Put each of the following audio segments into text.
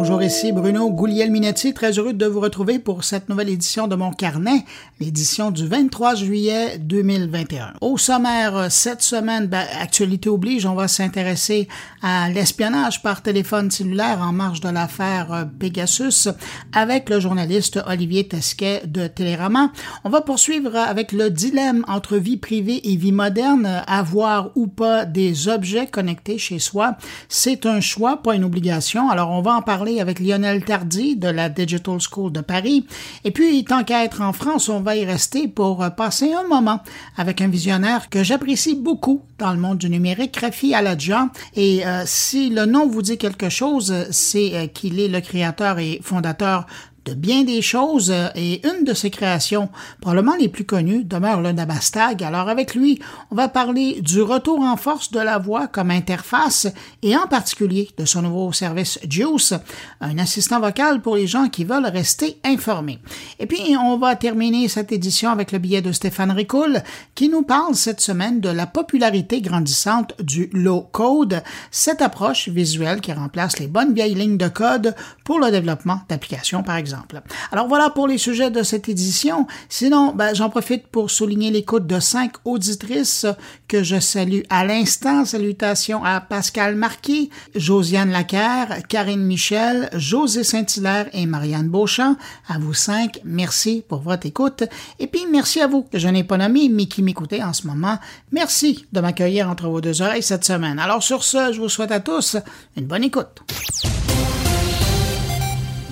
Bonjour, ici Bruno Gouliel-Minetti, très heureux de vous retrouver pour cette nouvelle édition de mon carnet, l'édition du 23 juillet 2021. Au sommaire, cette semaine, ben, actualité oblige, on va s'intéresser à l'espionnage par téléphone cellulaire en marge de l'affaire Pegasus avec le journaliste Olivier Tesquet de Télérama. On va poursuivre avec le dilemme entre vie privée et vie moderne, avoir ou pas des objets connectés chez soi. C'est un choix, pas une obligation. Alors, on va en parler avec Lionel Tardy de la Digital School de Paris. Et puis, tant qu'à être en France, on va y rester pour passer un moment avec un visionnaire que j'apprécie beaucoup dans le monde du numérique, Rafi Aladja. Et euh, si le nom vous dit quelque chose, c'est euh, qu'il est le créateur et fondateur bien des choses euh, et une de ses créations, probablement les plus connues, demeure le Nabastag. Alors avec lui, on va parler du retour en force de la voix comme interface et en particulier de son nouveau service Juice, un assistant vocal pour les gens qui veulent rester informés. Et puis on va terminer cette édition avec le billet de Stéphane Ricoul qui nous parle cette semaine de la popularité grandissante du low code, cette approche visuelle qui remplace les bonnes vieilles lignes de code pour le développement d'applications par exemple. Alors voilà pour les sujets de cette édition. Sinon, ben, j'en profite pour souligner l'écoute de cinq auditrices que je salue à l'instant. Salutations à Pascal Marquis, Josiane Lacaire, Karine Michel, José Saint-Hilaire et Marianne Beauchamp. À vous cinq, merci pour votre écoute. Et puis merci à vous que je n'ai pas nommé, mais qui m'écoutez en ce moment. Merci de m'accueillir entre vos deux oreilles cette semaine. Alors sur ce, je vous souhaite à tous une bonne écoute.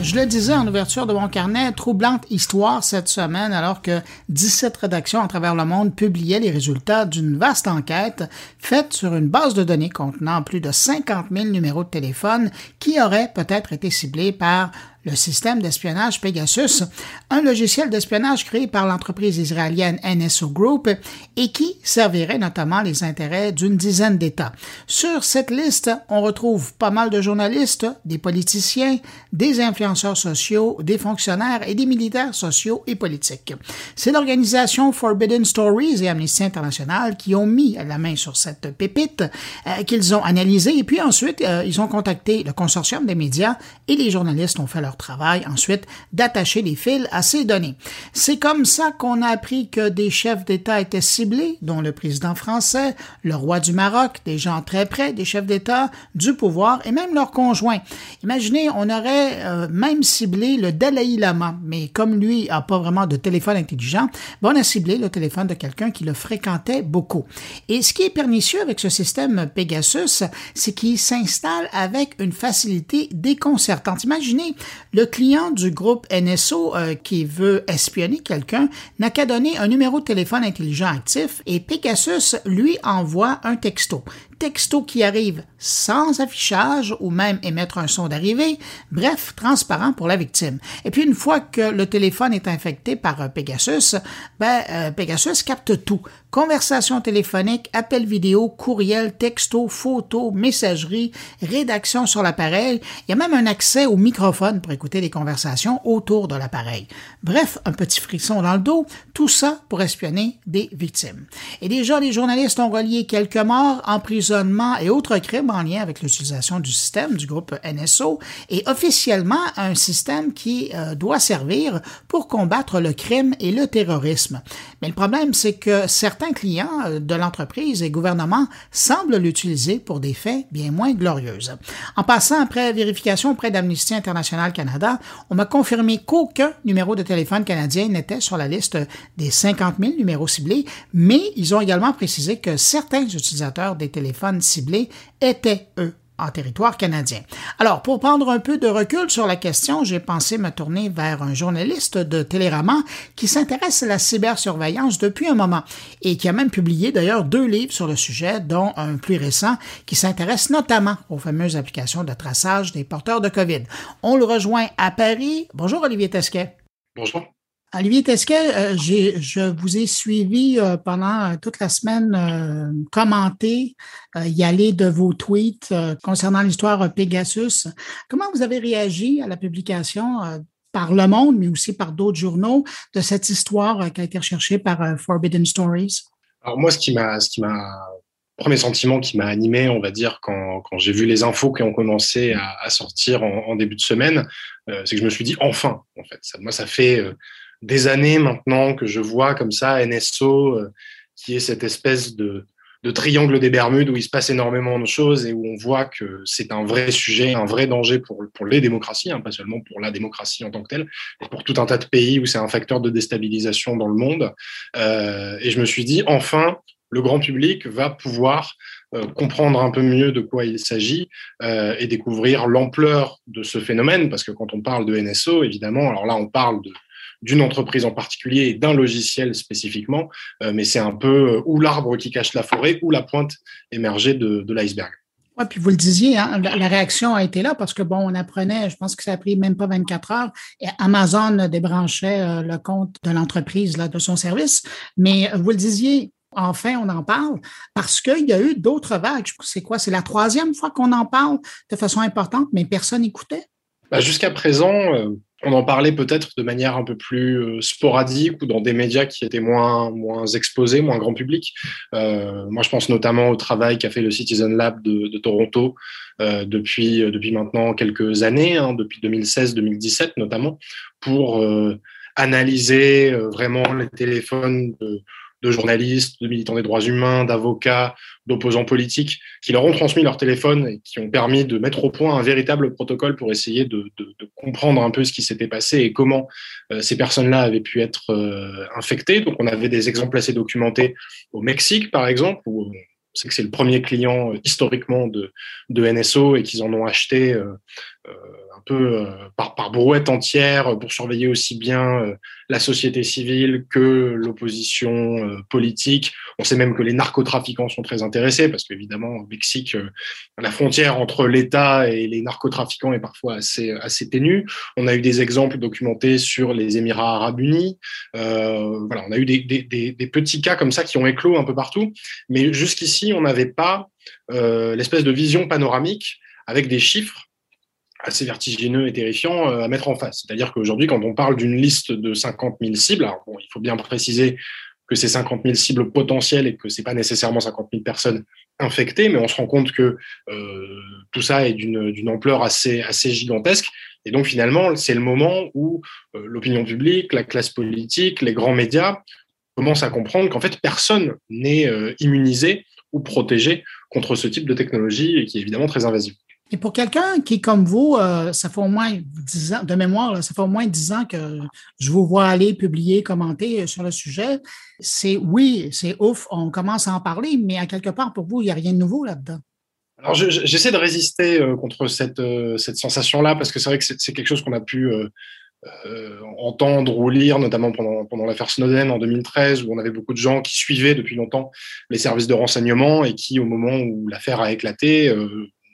Je le disais en ouverture de mon carnet, troublante histoire cette semaine alors que 17 rédactions à travers le monde publiaient les résultats d'une vaste enquête faite sur une base de données contenant plus de 50 000 numéros de téléphone qui auraient peut-être été ciblés par le système d'espionnage Pegasus, un logiciel d'espionnage créé par l'entreprise israélienne NSO Group et qui servirait notamment les intérêts d'une dizaine d'États. Sur cette liste, on retrouve pas mal de journalistes, des politiciens, des influenceurs sociaux, des fonctionnaires et des militaires sociaux et politiques. C'est l'organisation Forbidden Stories et Amnesty International qui ont mis la main sur cette pépite, euh, qu'ils ont analysée et puis ensuite euh, ils ont contacté le consortium des médias et les journalistes ont fait leur travail ensuite d'attacher les fils à ces données. C'est comme ça qu'on a appris que des chefs d'État étaient ciblés, dont le président français, le roi du Maroc, des gens très près des chefs d'État, du pouvoir et même leurs conjoints. Imaginez, on aurait euh, même ciblé le Dalai Lama, mais comme lui a pas vraiment de téléphone intelligent, ben on a ciblé le téléphone de quelqu'un qui le fréquentait beaucoup. Et ce qui est pernicieux avec ce système Pegasus, c'est qu'il s'installe avec une facilité déconcertante. Imaginez le client du groupe NSO euh, qui veut espionner quelqu'un n'a qu'à donner un numéro de téléphone intelligent actif et Pegasus lui envoie un texto texto qui arrive sans affichage ou même émettre un son d'arrivée, bref, transparent pour la victime. Et puis une fois que le téléphone est infecté par euh, Pegasus, ben, euh, Pegasus capte tout. Conversation téléphonique, appel vidéo, courriel, texto, photo, messagerie, rédaction sur l'appareil. Il y a même un accès au microphone pour écouter les conversations autour de l'appareil. Bref, un petit frisson dans le dos, tout ça pour espionner des victimes. Et déjà, les journalistes ont relié quelques morts en prison et autres crimes en lien avec l'utilisation du système du groupe NSO et officiellement un système qui euh, doit servir pour combattre le crime et le terrorisme. Mais le problème, c'est que certains clients euh, de l'entreprise et gouvernement semblent l'utiliser pour des faits bien moins glorieux. En passant après vérification auprès d'Amnesty International Canada, on m'a confirmé qu'aucun numéro de téléphone canadien n'était sur la liste des 50 000 numéros ciblés, mais ils ont également précisé que certains utilisateurs des téléphones ciblés étaient, eux, en territoire canadien. Alors, pour prendre un peu de recul sur la question, j'ai pensé me tourner vers un journaliste de Télérama qui s'intéresse à la cybersurveillance depuis un moment et qui a même publié d'ailleurs deux livres sur le sujet, dont un plus récent qui s'intéresse notamment aux fameuses applications de traçage des porteurs de COVID. On le rejoint à Paris. Bonjour Olivier Tesquet. Bonjour. Olivier Tesquet, euh, je vous ai suivi euh, pendant euh, toute la semaine commenter, y aller de vos tweets concernant l'histoire Pegasus. Comment vous avez réagi à la publication par Le Monde, mais aussi par d'autres journaux, de cette histoire qui a été recherchée par Forbidden Stories? Alors moi, ce qui m'a, ce premier sentiment qui m'a animé, on va dire, quand, quand j'ai vu les infos qui ont commencé à, sortir en, début de semaine, euh, c'est que je me suis dit enfin, en fait. Moi, ça fait euh, des années maintenant que je vois comme ça NSO, euh, qui est cette espèce de, triangle des Bermudes où il se passe énormément de choses et où on voit que c'est un vrai sujet, un vrai danger pour, pour les démocraties, hein, pas seulement pour la démocratie en tant que telle, mais pour tout un tas de pays où c'est un facteur de déstabilisation dans le monde. Euh, et je me suis dit, enfin, le grand public va pouvoir euh, comprendre un peu mieux de quoi il s'agit et découvrir l'ampleur de ce phénomène, parce que quand on parle de NSO, évidemment, alors là on parle de d'une entreprise en particulier et d'un logiciel spécifiquement, euh, mais c'est un peu ou l'arbre qui cache la forêt ou la pointe émergée de, de l'iceberg. Oui, puis vous le disiez, hein, la, réaction a été là parce que, bon, on apprenait, je pense que ça a pris même pas 24 heures, et Amazon débranchait le compte de l'entreprise, de son service. Mais vous le disiez, enfin on en parle parce qu'il y a eu d'autres vagues. C'est quoi? C'est la troisième fois qu'on en parle de façon importante, mais personne n'écoutait? Bah, jusqu'à présent, euh, on en parlait peut-être de manière un peu plus euh, sporadique ou dans des médias qui étaient moins, exposés, moins grand public. Euh, moi, je pense notamment au travail qu'a fait le Citizen Lab de, Toronto euh, depuis, maintenant quelques années, hein, depuis 2016-2017 notamment, pour analyser vraiment les téléphones de, de journalistes, de militants des droits humains, d'avocats, d'opposants politiques, qui leur ont transmis leur téléphone et qui ont permis de mettre au point un véritable protocole pour essayer de, de, de comprendre un peu ce qui s'était passé et comment euh, ces personnes-là avaient pu être euh, infectées. Donc on avait des exemples assez documentés au Mexique, par exemple, où on sait que c'est le premier client euh, historiquement de, de NSO et qu'ils en ont acheté euh, euh, un peu euh, par, brouette entière pour surveiller aussi bien euh, la société civile que l'opposition politique. On sait même que les narcotrafiquants sont très intéressés parce qu'évidemment, au Mexique, la frontière entre l'État et les narcotrafiquants est parfois assez, assez ténue. On a eu des exemples documentés sur les Émirats arabes unis. Euh, voilà, on a eu des, petits cas comme ça qui ont éclos un peu partout. Mais jusqu'ici, on n'avait pas euh, l'espèce de vision panoramique avec des chiffres assez vertigineux et terrifiants euh, à mettre en face. C'est-à-dire qu'aujourd'hui, quand on parle d'une liste de 50 000 cibles, il faut bien préciser que c'est 50 000 cibles potentielles et que c'est pas nécessairement 50 000 personnes infectées, mais on se rend compte que euh, tout ça est d'une ampleur assez, gigantesque. Et donc finalement, c'est le moment où euh, l'opinion publique, la classe politique, les grands médias commencent à comprendre qu'en fait, personne n'est immunisé ou protégé contre ce type de technologie qui est évidemment très invasive. Et pour quelqu'un qui est comme vous, euh, ça fait au moins dix ans, de mémoire, ça fait au moins dix ans que je vous vois aller publier, commenter sur le sujet. C'est oui, c'est ouf, on commence à en parler, mais à quelque part, pour vous, il n'y a rien de nouveau là-dedans. Alors, j'essaie de résister euh, contre cette, euh, cette sensation-là, parce que c'est vrai que c'est quelque chose qu'on a pu euh, euh, entendre ou lire, notamment pendant, pendant l'affaire Snowden en 2013, où on avait beaucoup de gens qui suivaient depuis longtemps les services de renseignement et qui, au moment où l'affaire a éclaté,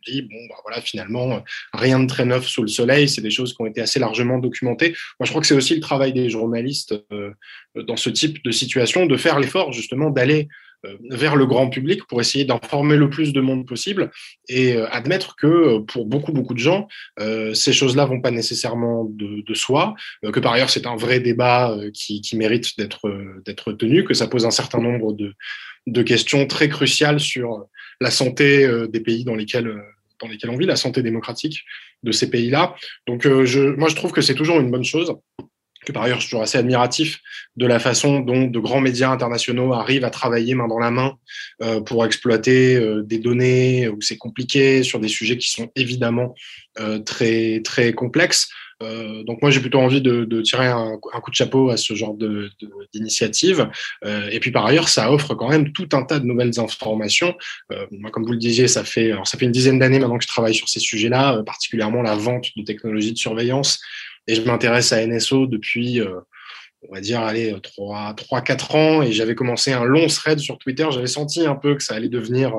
dit bon bah voilà finalement rien de très neuf sous le soleil c'est des choses qui ont été assez largement documentées. Moi je crois que c'est aussi le travail des journalistes euh, dans ce type de situation de faire l'effort justement d'aller euh, vers le grand public pour essayer d'informer le plus de monde possible et euh, admettre que pour beaucoup beaucoup de gens ces choses-là vont pas nécessairement de, de soi que par ailleurs c'est un vrai débat qui, qui mérite d'être d'être tenu que ça pose un certain nombre de de questions très cruciales sur la santé euh, des pays dans lesquels, euh, dans lesquels on vit, la santé démocratique de ces pays-là. Donc, euh, je, moi, je trouve que c'est toujours une bonne chose que par ailleurs je suis toujours assez admiratif de la façon dont de grands médias internationaux arrivent à travailler main dans la main pour exploiter des données où c'est compliqué sur des sujets qui sont évidemment très très complexes. Euh, donc moi j'ai plutôt envie de, de tirer un, coup de chapeau à ce genre d'initiative. Euh, et puis par ailleurs, ça offre quand même tout un tas de nouvelles informations. Euh, moi, comme vous le disiez, ça fait alors ça fait une dizaine d'années maintenant que je travaille sur ces sujets-là, euh, particulièrement la vente de technologies de surveillance. Et je m'intéresse à NSO depuis euh, on va dire, allez, 3, 3 4 ans, et j'avais commencé un long thread sur Twitter. J'avais senti un peu que ça allait devenir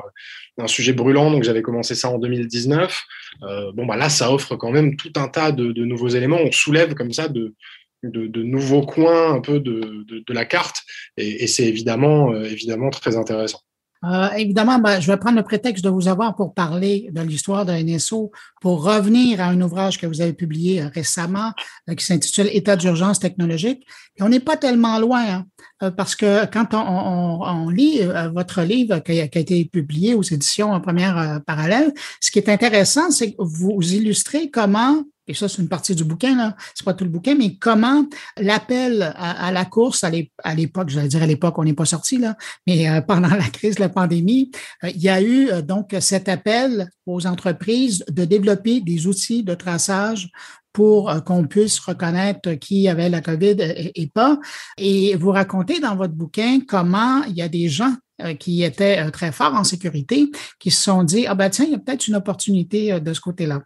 un sujet brûlant, donc j'avais commencé ça en 2019. Euh, bon, bah là, ça offre quand même tout un tas de, nouveaux éléments. On soulève comme ça de, de, de nouveaux coins un peu de, de la carte, et, c'est évidemment, euh, évidemment très intéressant. Euh, évidemment, ben, je vais prendre le prétexte de vous avoir pour parler de l'histoire de NSO, pour revenir à un ouvrage que vous avez publié euh, récemment euh, qui s'intitule État d'urgence technologique. Et on n'est pas tellement loin, hein, parce que quand on, lit votre livre qui a, été publié aux éditions en première parallèle, ce qui est intéressant, c'est que vous illustrez comment et ça, c'est une partie du bouquin, là. C'est pas tout le bouquin, mais comment l'appel à, la course à l'époque, j'allais dire à l'époque, on n'est pas sorti, là, mais euh, pendant la crise la pandémie, euh, il y a eu euh, donc cet appel aux entreprises de développer des outils de traçage pour qu'on puisse reconnaître qui avait la COVID et, pas. Et vous racontez dans votre bouquin comment il y a des gens qui étaient très forts en sécurité qui se sont dit, ah ben tiens, il y a peut-être une opportunité de ce côté-là.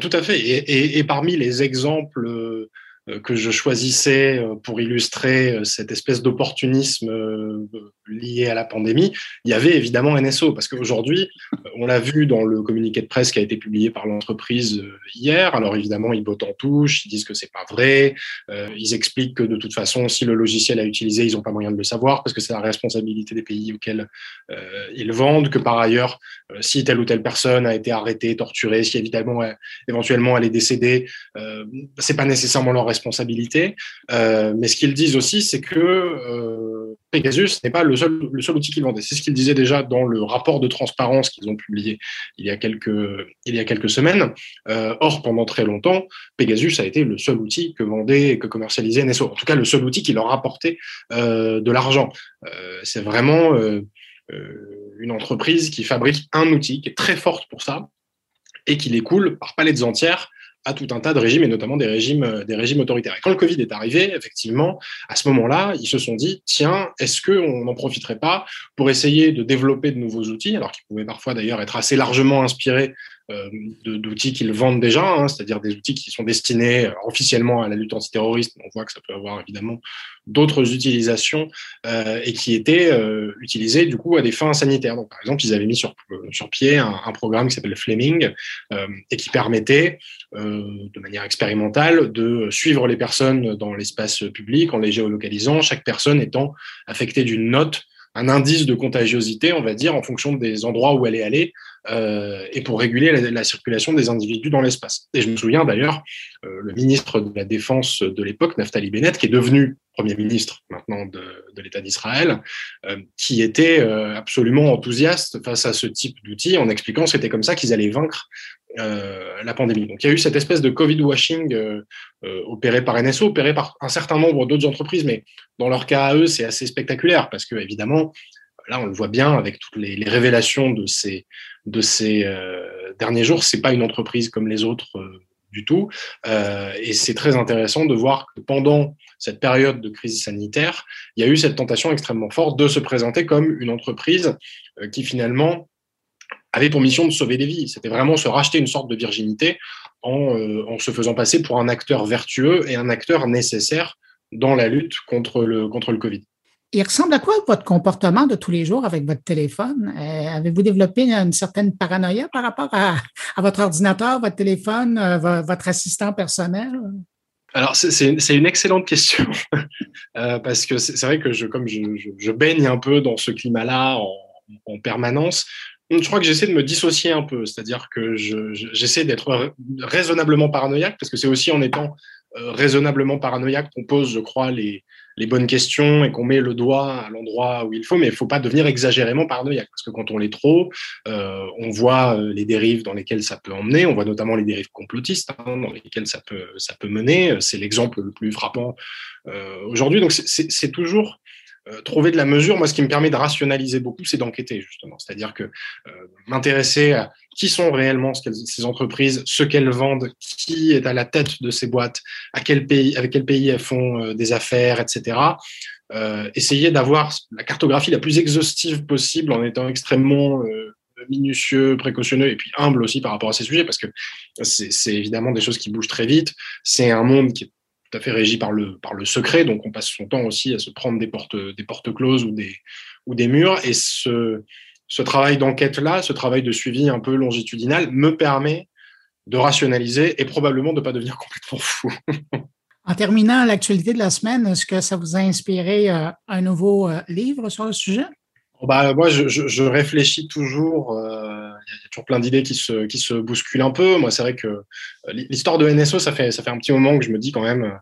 Tout à fait. Et, parmi les exemples euh, que je choisissais euh, pour illustrer euh, cette espèce d'opportunisme lié à la pandémie, il y avait évidemment NSO, parce qu'aujourd'hui, on l'a vu dans le communiqué de presse qui a été publié par l'entreprise hier. Alors évidemment, ils bottent en touche, ils disent que c'est pas vrai, ils expliquent que de toute façon, si le logiciel a utilisé, ils n'ont pas moyen de le savoir, parce que c'est la responsabilité des pays auxquels ils vendent, que par ailleurs, si telle ou telle personne a été arrêtée, torturée, si évidemment, éventuellement elle est décédée, c'est pas nécessairement leur responsabilité responsabilité. Euh, mais ce qu'ils disent aussi, c'est que euh, Pegasus n'est pas le seul, outil qu'ils vendaient. C'est ce qu'ils disaient déjà dans le rapport de transparence qu'ils ont publié il y a quelques, semaines. Euh, or, pendant très longtemps, Pegasus a été le seul outil que vendait et que commercialisait NSO. En tout cas, le seul outil qui leur apportait de l'argent. c'est vraiment une entreprise qui fabrique un outil qui est très forte pour ça et qui l'écoule par palettes entières à tout un tas de régimes et notamment des régimes, euh, des régimes autoritaires. Et quand le Covid est arrivé, effectivement, à ce moment-là, ils se sont dit, tiens, est-ce qu'on n'en profiterait pas pour essayer de développer de nouveaux outils, alors qu'ils pouvaient parfois d'ailleurs être assez largement inspirés d'outils qu'ils vendent déjà, hein, c'est-à-dire des outils qui sont destinés euh, officiellement à la lutte antiterroriste. On voit que ça peut avoir évidemment d'autres utilisations euh, et qui étaient euh, utilisés du coup à des fins sanitaires. Donc, par exemple, ils avaient mis sur, sur pied un, programme qui s'appelle Fleming euh, et qui permettait de manière expérimentale de suivre les personnes dans l'espace public en les géolocalisant, chaque personne étant affectée d'une note un indice de contagiosité, on va dire, en fonction des endroits où elle est allée, euh, et pour réguler la, circulation des individus dans l'espace. Et je me souviens d'ailleurs, euh, le ministre de la Défense de l'époque, Naftali Bennett, qui est devenu Premier ministre maintenant de, l'État d'Israël, euh, qui était absolument enthousiaste face à ce type d'outils en expliquant que c'était comme ça qu'ils allaient vaincre euh, la pandémie. Donc il y a eu cette espèce de Covid washing euh, euh, opéré par NSO, opéré par un certain nombre d'autres entreprises, mais dans leur cas à eux, c'est assez spectaculaire parce que évidemment, là on le voit bien avec toutes les, révélations de ces, de ces derniers jours, c'est pas une entreprise comme les autres du tout. et c'est très intéressant de voir que pendant cette période de crise sanitaire, il y a eu cette tentation extrêmement forte de se présenter comme une entreprise qui finalement avait pour mission de sauver des vies. C'était vraiment se racheter une sorte de virginité en, euh, en, se faisant passer pour un acteur vertueux et un acteur nécessaire dans la lutte contre le, contre le Covid. Il ressemble à quoi votre comportement de tous les jours avec votre téléphone? Euh, Avez-vous développé une certaine paranoïa par rapport à, à votre ordinateur, votre téléphone, euh, votre assistant personnel? Alors, c'est une excellente question, euh, parce que c'est vrai que je, comme je, je, je, baigne un peu dans ce climat-là en, en permanence, je crois que j'essaie de me dissocier un peu, c'est-à-dire que j'essaie d'être raisonnablement paranoïaque, parce que c'est aussi en étant euh, raisonnablement paranoïaque qu'on pose, je crois, les, bonnes questions et qu'on met le doigt à l'endroit où il faut, mais il ne faut pas devenir exagérément paranoïaque, parce que quand on l'est trop, euh, on voit euh, les dérives dans lesquelles ça peut emmener, on voit notamment les dérives complotistes hein, dans lesquelles ça peut, mener, c'est l'exemple le plus frappant aujourd'hui, donc c'est toujours euh, trouver de la mesure, moi, ce qui me permet de rationaliser beaucoup, c'est d'enquêter, justement. C'est-à-dire que euh, m'intéresser à qui sont réellement ces entreprises, ce qu'elles vendent, qui est à la tête de ces boîtes, à quel pays, avec quel pays elles font euh, des affaires, etc. Essayer d'avoir la cartographie la plus exhaustive possible en étant extrêmement minutieux, précautionneux et puis humble aussi par rapport à ces sujets parce que c'est évidemment des choses qui bougent très vite. C'est un monde qui est tout à fait régi par le, par le secret, donc on passe son temps aussi à se prendre des portes, des portes closes ou des, ou des murs. Et ce, ce travail d'enquête-là, ce travail de suivi un peu longitudinal, me permet de rationaliser et probablement de ne pas devenir complètement fou. en terminant l'actualité de la semaine, est-ce que ça vous a inspiré euh, un nouveau euh, livre sur le sujet? Bah, moi, je, je, réfléchis toujours. Euh, il y a toujours plein d'idées qui se, qui se bousculent un peu. Moi, c'est vrai que euh, l'histoire de NSO, ça fait, ça fait un petit moment que je me dis quand même,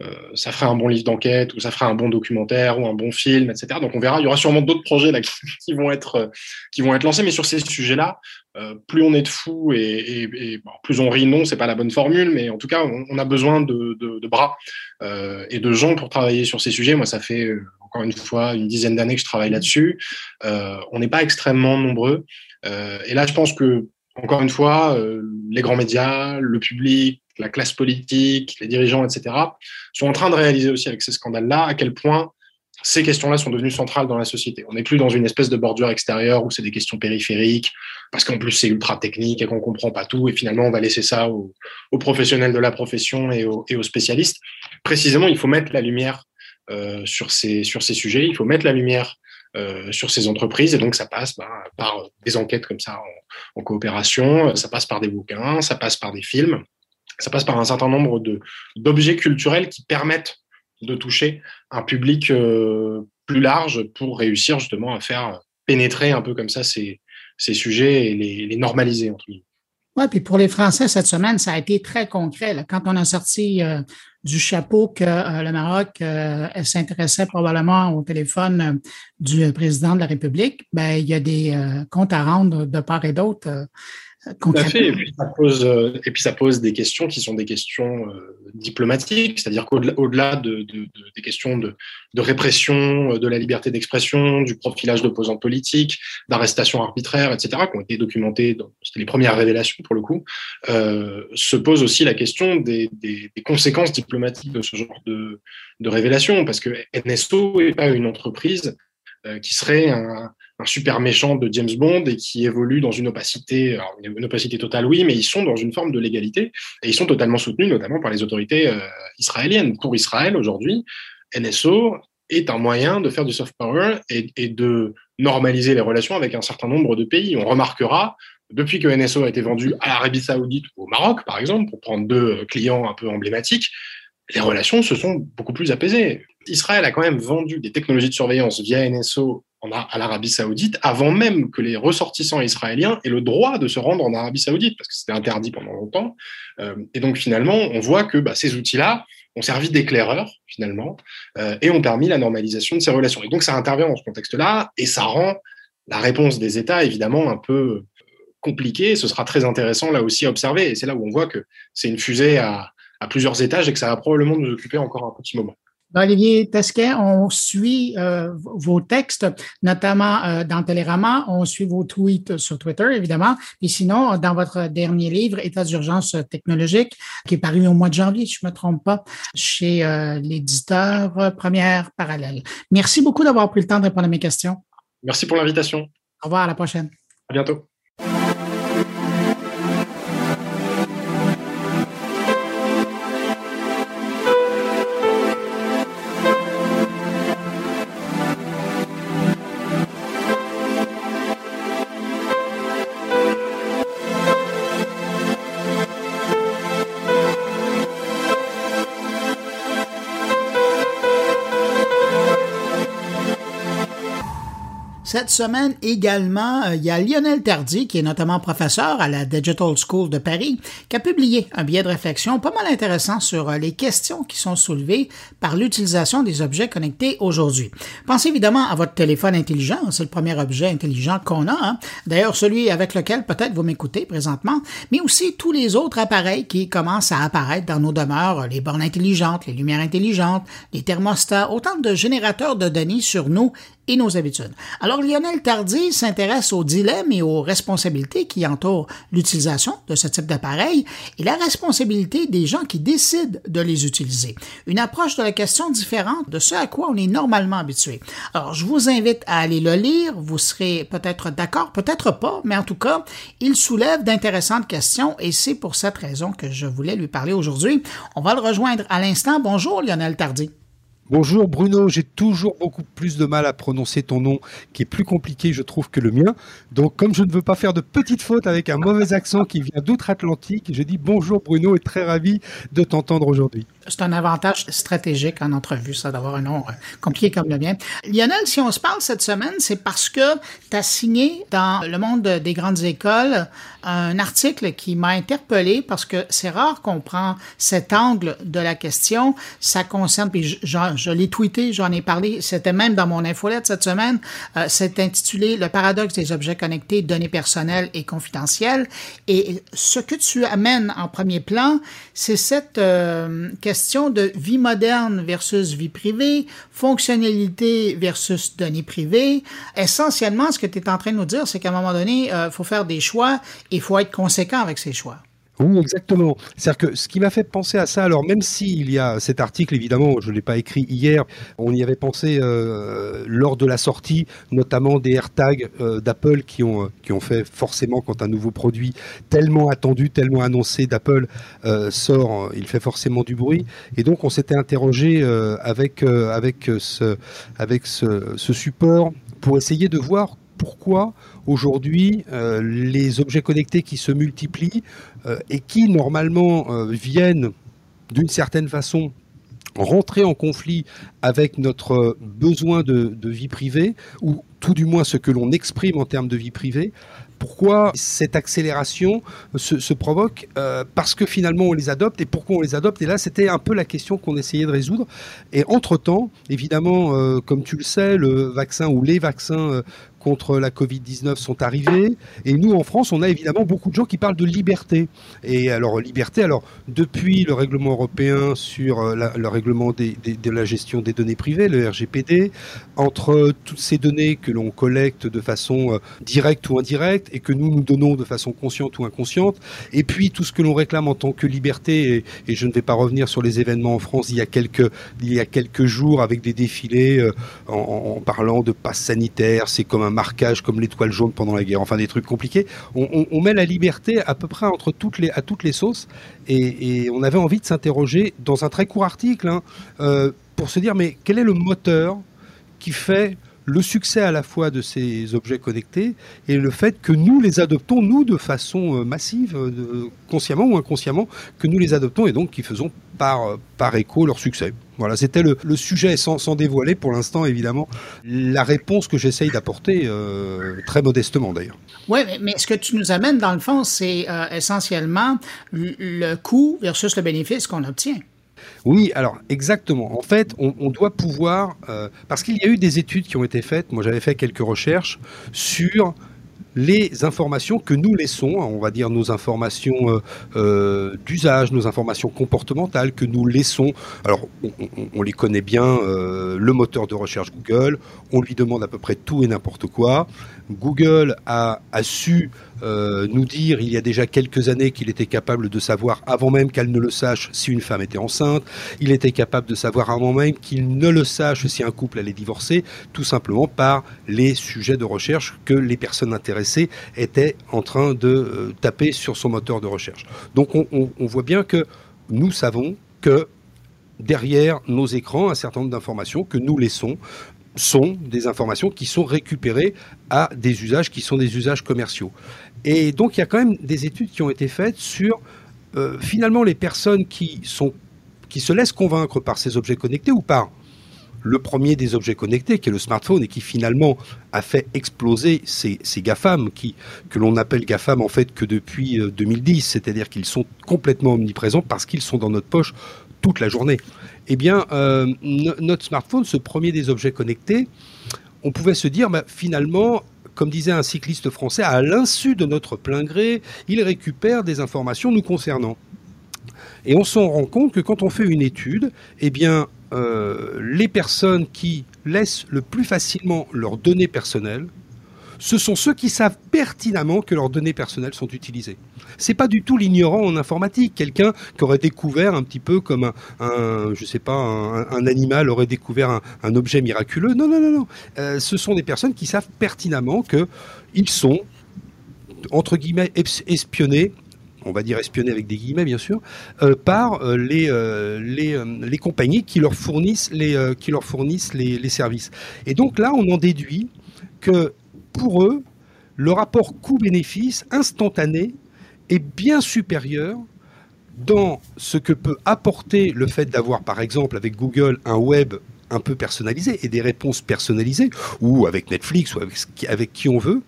euh, ça ferait un bon livre d'enquête, ou ça ferait un bon documentaire, ou un bon film, etc. Donc, on verra. Il y aura sûrement d'autres projets là qui, vont être, qui vont être lancés. Mais sur ces sujets-là, plus on est de fous et, et, plus on rit, non, c'est pas la bonne formule, mais en tout cas, on, a besoin de, de, de bras et de gens pour travailler sur ces sujets. Moi, ça fait encore une fois une dizaine d'années que je travaille là-dessus. Euh, on n'est pas extrêmement nombreux. Euh, et là, je pense que, encore une fois, euh, les grands médias, le public, la classe politique, les dirigeants, etc., sont en train de réaliser aussi avec ces scandales-là à quel point ces questions-là sont devenues centrales dans la société. On n'est plus dans une espèce de bordure extérieure où c'est des questions périphériques, parce qu'en plus c'est ultra technique et qu'on comprend pas tout, et finalement on va laisser ça aux, professionnels de la profession et aux, spécialistes. Précisément, il faut mettre la lumière sur, ces, sur ces sujets. Il faut mettre la lumière euh, sur ces entreprises. Et donc, ça passe bah, par des enquêtes comme ça en, coopération, ça passe par des bouquins, ça passe par des films, ça passe par un certain nombre d'objets culturels qui permettent de toucher un public euh, plus large pour réussir justement à faire pénétrer un peu comme ça ces, ces sujets et les, les normaliser, entre guillemets. Oui, puis pour les Français, cette semaine, ça a été très concret. Quand on a sorti euh, du chapeau que euh, le Maroc euh, s'intéressait probablement au téléphone du président de la République, ben, il y a des comptes à rendre de part et d'autre tout à fait. Et puis, ça pose, euh, et puis ça pose des questions qui sont des questions euh, diplomatiques, c'est-à-dire qu'au-delà de, de, des questions de, de, répression euh, de la liberté d'expression, du profilage d'opposants politiques, d'arrestations arbitraires, etc., qui ont été documentées, c'était les premières révélations pour le coup, euh, se pose aussi la question des, des, des, conséquences diplomatiques de ce genre de, de révélations, parce que NSO n'est pas une entreprise qui serait un, un super méchant de James Bond et qui évolue dans une opacité, une opacité totale, oui, mais ils sont dans une forme de légalité et ils sont totalement soutenus, notamment par les autorités euh, israéliennes. Pour Israël, aujourd'hui, NSO est un moyen de faire du soft power et, et, de normaliser les relations avec un certain nombre de pays. On remarquera, depuis que NSO a été vendu à l'Arabie Saoudite ou au Maroc, par exemple, pour prendre deux clients un peu emblématiques, les relations se sont beaucoup plus apaisées. Israël a quand même vendu des technologies de surveillance via NSO à l'Arabie Saoudite avant même que les ressortissants israéliens aient le droit de se rendre en Arabie Saoudite, parce que c'était interdit pendant longtemps. Euh, et donc finalement, on voit que bah, ces outils-là ont servi d'éclaireurs, finalement, euh, et ont permis la normalisation de ces relations. Et donc ça intervient dans ce contexte-là, et ça rend la réponse des États, évidemment, un peu euh, compliquée. Ce sera très intéressant, là aussi, à observer. Et c'est là où on voit que c'est une fusée à, à plusieurs étages et que ça va probablement nous occuper encore un petit moment. Olivier Tesquet, on suit euh, vos textes, notamment euh, dans Télérama, on suit vos tweets sur Twitter, évidemment, et sinon, dans votre dernier livre, État d'urgence technologique, qui est paru au mois de janvier, si je me trompe pas, chez euh, l'éditeur Première Parallèle. Merci beaucoup d'avoir pris le temps de répondre à mes questions. Merci pour l'invitation. Au revoir, à la prochaine. À bientôt. So Cette semaine également, euh, il y a Lionel Tardy, qui est notamment professeur à la Digital School de Paris, qui a publié un billet de réflexion pas mal intéressant sur euh, les questions qui sont soulevées par l'utilisation des objets connectés aujourd'hui. Pensez évidemment à votre téléphone intelligent, c'est le premier objet intelligent qu'on a, hein. d'ailleurs celui avec lequel peut-être vous m'écoutez présentement, mais aussi tous les autres appareils qui commencent à apparaître dans nos demeures, les bornes intelligentes, les lumières intelligentes, les thermostats, autant de générateurs de données sur nous et nos habitudes. Alors Lionel Tardy s'intéresse aux dilemmes et aux responsabilités qui entourent l'utilisation de ce type d'appareil et la responsabilité des gens qui décident de les utiliser. Une approche de la question différente de ce à quoi on est normalement habitué. Alors je vous invite à aller le lire, vous serez peut-être d'accord, peut-être pas, mais en tout cas, il soulève d'intéressantes questions et c'est pour cette raison que je voulais lui parler aujourd'hui. On va le rejoindre à l'instant. Bonjour Lionel Tardy. Bonjour Bruno, j'ai toujours beaucoup plus de mal à prononcer ton nom qui est plus compliqué je trouve que le mien. Donc comme je ne veux pas faire de petites fautes avec un mauvais accent qui vient d'outre-Atlantique, je dis bonjour Bruno et très ravi de t'entendre aujourd'hui. C'est un avantage stratégique en entrevue, ça, d'avoir un nom euh, compliqué comme le mien. Lionel, si on se parle cette semaine, c'est parce que tu as signé dans le monde des grandes écoles un article qui m'a interpellé parce que c'est rare qu'on prend cet angle de la question. Ça concerne, puis je, je, l'ai tweeté, j'en ai parlé, c'était même dans mon infolette cette semaine, euh, c'est intitulé Le paradoxe des objets connectés, données personnelles et confidentielles. Et ce que tu amènes en premier plan, c'est cette euh, question de vie moderne versus vie privée, fonctionnalité versus données privées. Essentiellement, ce que tu es en train de nous dire, c'est qu'à un moment donné, il euh, faut faire des choix il faut être conséquent avec ses choix. Oui, exactement. C'est-à-dire que ce qui m'a fait penser à ça, alors même s'il y a cet article, évidemment, je ne l'ai pas écrit hier, on y avait pensé euh, lors de la sortie, notamment des AirTags euh, d'Apple qui ont, qui ont fait forcément, quand un nouveau produit tellement attendu, tellement annoncé d'Apple euh, sort, il fait forcément du bruit. Et donc on s'était interrogé avec, avec, ce, avec ce support pour essayer de voir pourquoi aujourd'hui euh, les objets connectés qui se multiplient euh, et qui normalement euh, viennent d'une certaine façon rentrer en conflit avec notre besoin de, vie privée, ou tout du moins ce que l'on exprime en termes de vie privée, pourquoi cette accélération se, provoque Parce que finalement on les adopte, et pourquoi on les adopte? Et là c'était un peu la question qu'on essayait de résoudre. Et entre-temps, évidemment, comme tu le sais, le vaccin ou les vaccins contre la Covid-19 sont arrivés. Et nous, en France, on a évidemment beaucoup de gens qui parlent de liberté. Et alors, liberté, alors, depuis le règlement européen sur euh, le règlement de la gestion des données privées, le RGPD, entre toutes ces données que l'on collecte de façon euh, directe ou indirecte et que nous nous donnons de façon consciente ou inconsciente, et puis tout ce que l'on réclame en tant que liberté, et, je ne vais pas revenir sur les événements en France il y a quelques, il y a quelques jours avec des défilés euh, en, en parlant de passe sanitaire, c'est comme un marquage comme l'étoile jaune pendant la guerre, enfin des trucs compliqués. On, met la liberté à peu près entre toutes les, à toutes les sauces et, on avait envie de s'interroger dans un très court article hein, euh, pour se dire mais quel est le moteur qui fait le succès à la fois de ces objets connectés et le fait que nous les adoptons, nous, de façon euh, massive, euh, consciemment ou inconsciemment, que nous les adoptons et donc qui faisons par, par écho leur succès. Voilà, c'était le, sujet sans, dévoiler pour l'instant, évidemment, la réponse que j'essaye d'apporter, euh, très modestement d'ailleurs. Oui, mais, ce que tu nous amènes, dans le fond, c'est euh, essentiellement le coût versus le bénéfice qu'on obtient. Oui, alors exactement. En fait, on, doit pouvoir, euh, parce qu'il y a eu des études qui ont été faites, moi j'avais fait quelques recherches sur les informations que nous laissons, on va dire nos informations euh, euh, d'usage, nos informations comportementales que nous laissons. Alors, on, les connaît bien, euh, le moteur de recherche Google, on lui demande à peu près tout et n'importe quoi. Google a, su nous dire il y a déjà quelques années qu'il était capable de savoir, avant même qu'elle ne le sache, si une femme était enceinte. Il était capable de savoir avant même qu'il ne le sache si un couple allait divorcer, tout simplement par les sujets de recherche que les personnes intéressées étaient en train de euh, taper sur son moteur de recherche. Donc on, voit bien que nous savons que derrière nos écrans un certain nombre d'informations que nous laissons sont des informations qui sont récupérées à des usages qui sont des usages commerciaux. Et donc il y a quand même des études qui ont été faites sur euh, finalement les personnes qui, qui se laissent convaincre par ces objets connectés ou par le premier des objets connectés, qui est le smartphone, et qui finalement a fait exploser ces, GAFAM, qui, que l'on appelle GAFAM en fait que depuis 2010, euh, c'est-à-dire qu'ils sont complètement omniprésents parce qu'ils sont dans notre poche toute la journée eh bien, euh, notre smartphone, ce premier des objets connectés, on pouvait se dire, bah, finalement, comme disait un cycliste français, à l'insu de notre plein gré, il récupère des informations nous concernant. Et on s'en rend compte que quand on fait une étude, eh bien, euh, les personnes qui laissent le plus facilement leurs données personnelles, ce sont ceux qui savent pertinemment que leurs données personnelles sont utilisées. C'est pas du tout l'ignorant en informatique, quelqu'un qui aurait découvert un petit peu comme un, je sais pas, un, animal aurait découvert un, objet miraculeux. Non, non, non, non. Euh, ce sont des personnes qui savent pertinemment que ils sont entre guillemets espionnés on va dire espionnés avec des guillemets bien sûr, par les, les, les, compagnies qui leur fournissent les services. Et donc là, on en déduit que pour eux, le rapport coût-bénéfice instantané est bien supérieur dans ce que peut apporter le fait d'avoir, par exemple, avec Google, un web un peu personnalisé et des réponses personnalisées, ou avec Netflix, ou avec, qui on veut,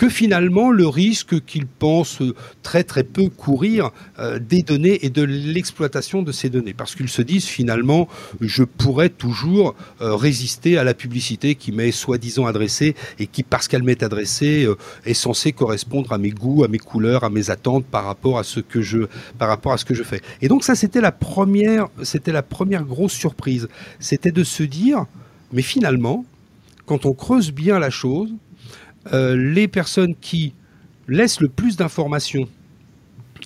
que finalement le risque qu'ils pensent très très peu courir euh, des données et de l'exploitation de ces données. Parce qu'ils se disent finalement, je pourrais toujours euh, résister à la publicité qui m'est soi-disant adressée et qui, parce qu'elle m'est adressée, euh, est censée correspondre à mes goûts, à mes couleurs, à mes attentes par rapport à ce que je, fais. Et donc ça, c'était la première grosse surprise. C'était de se dire, mais finalement, quand on creuse bien la chose, euh, les personnes qui laissent le plus d'informations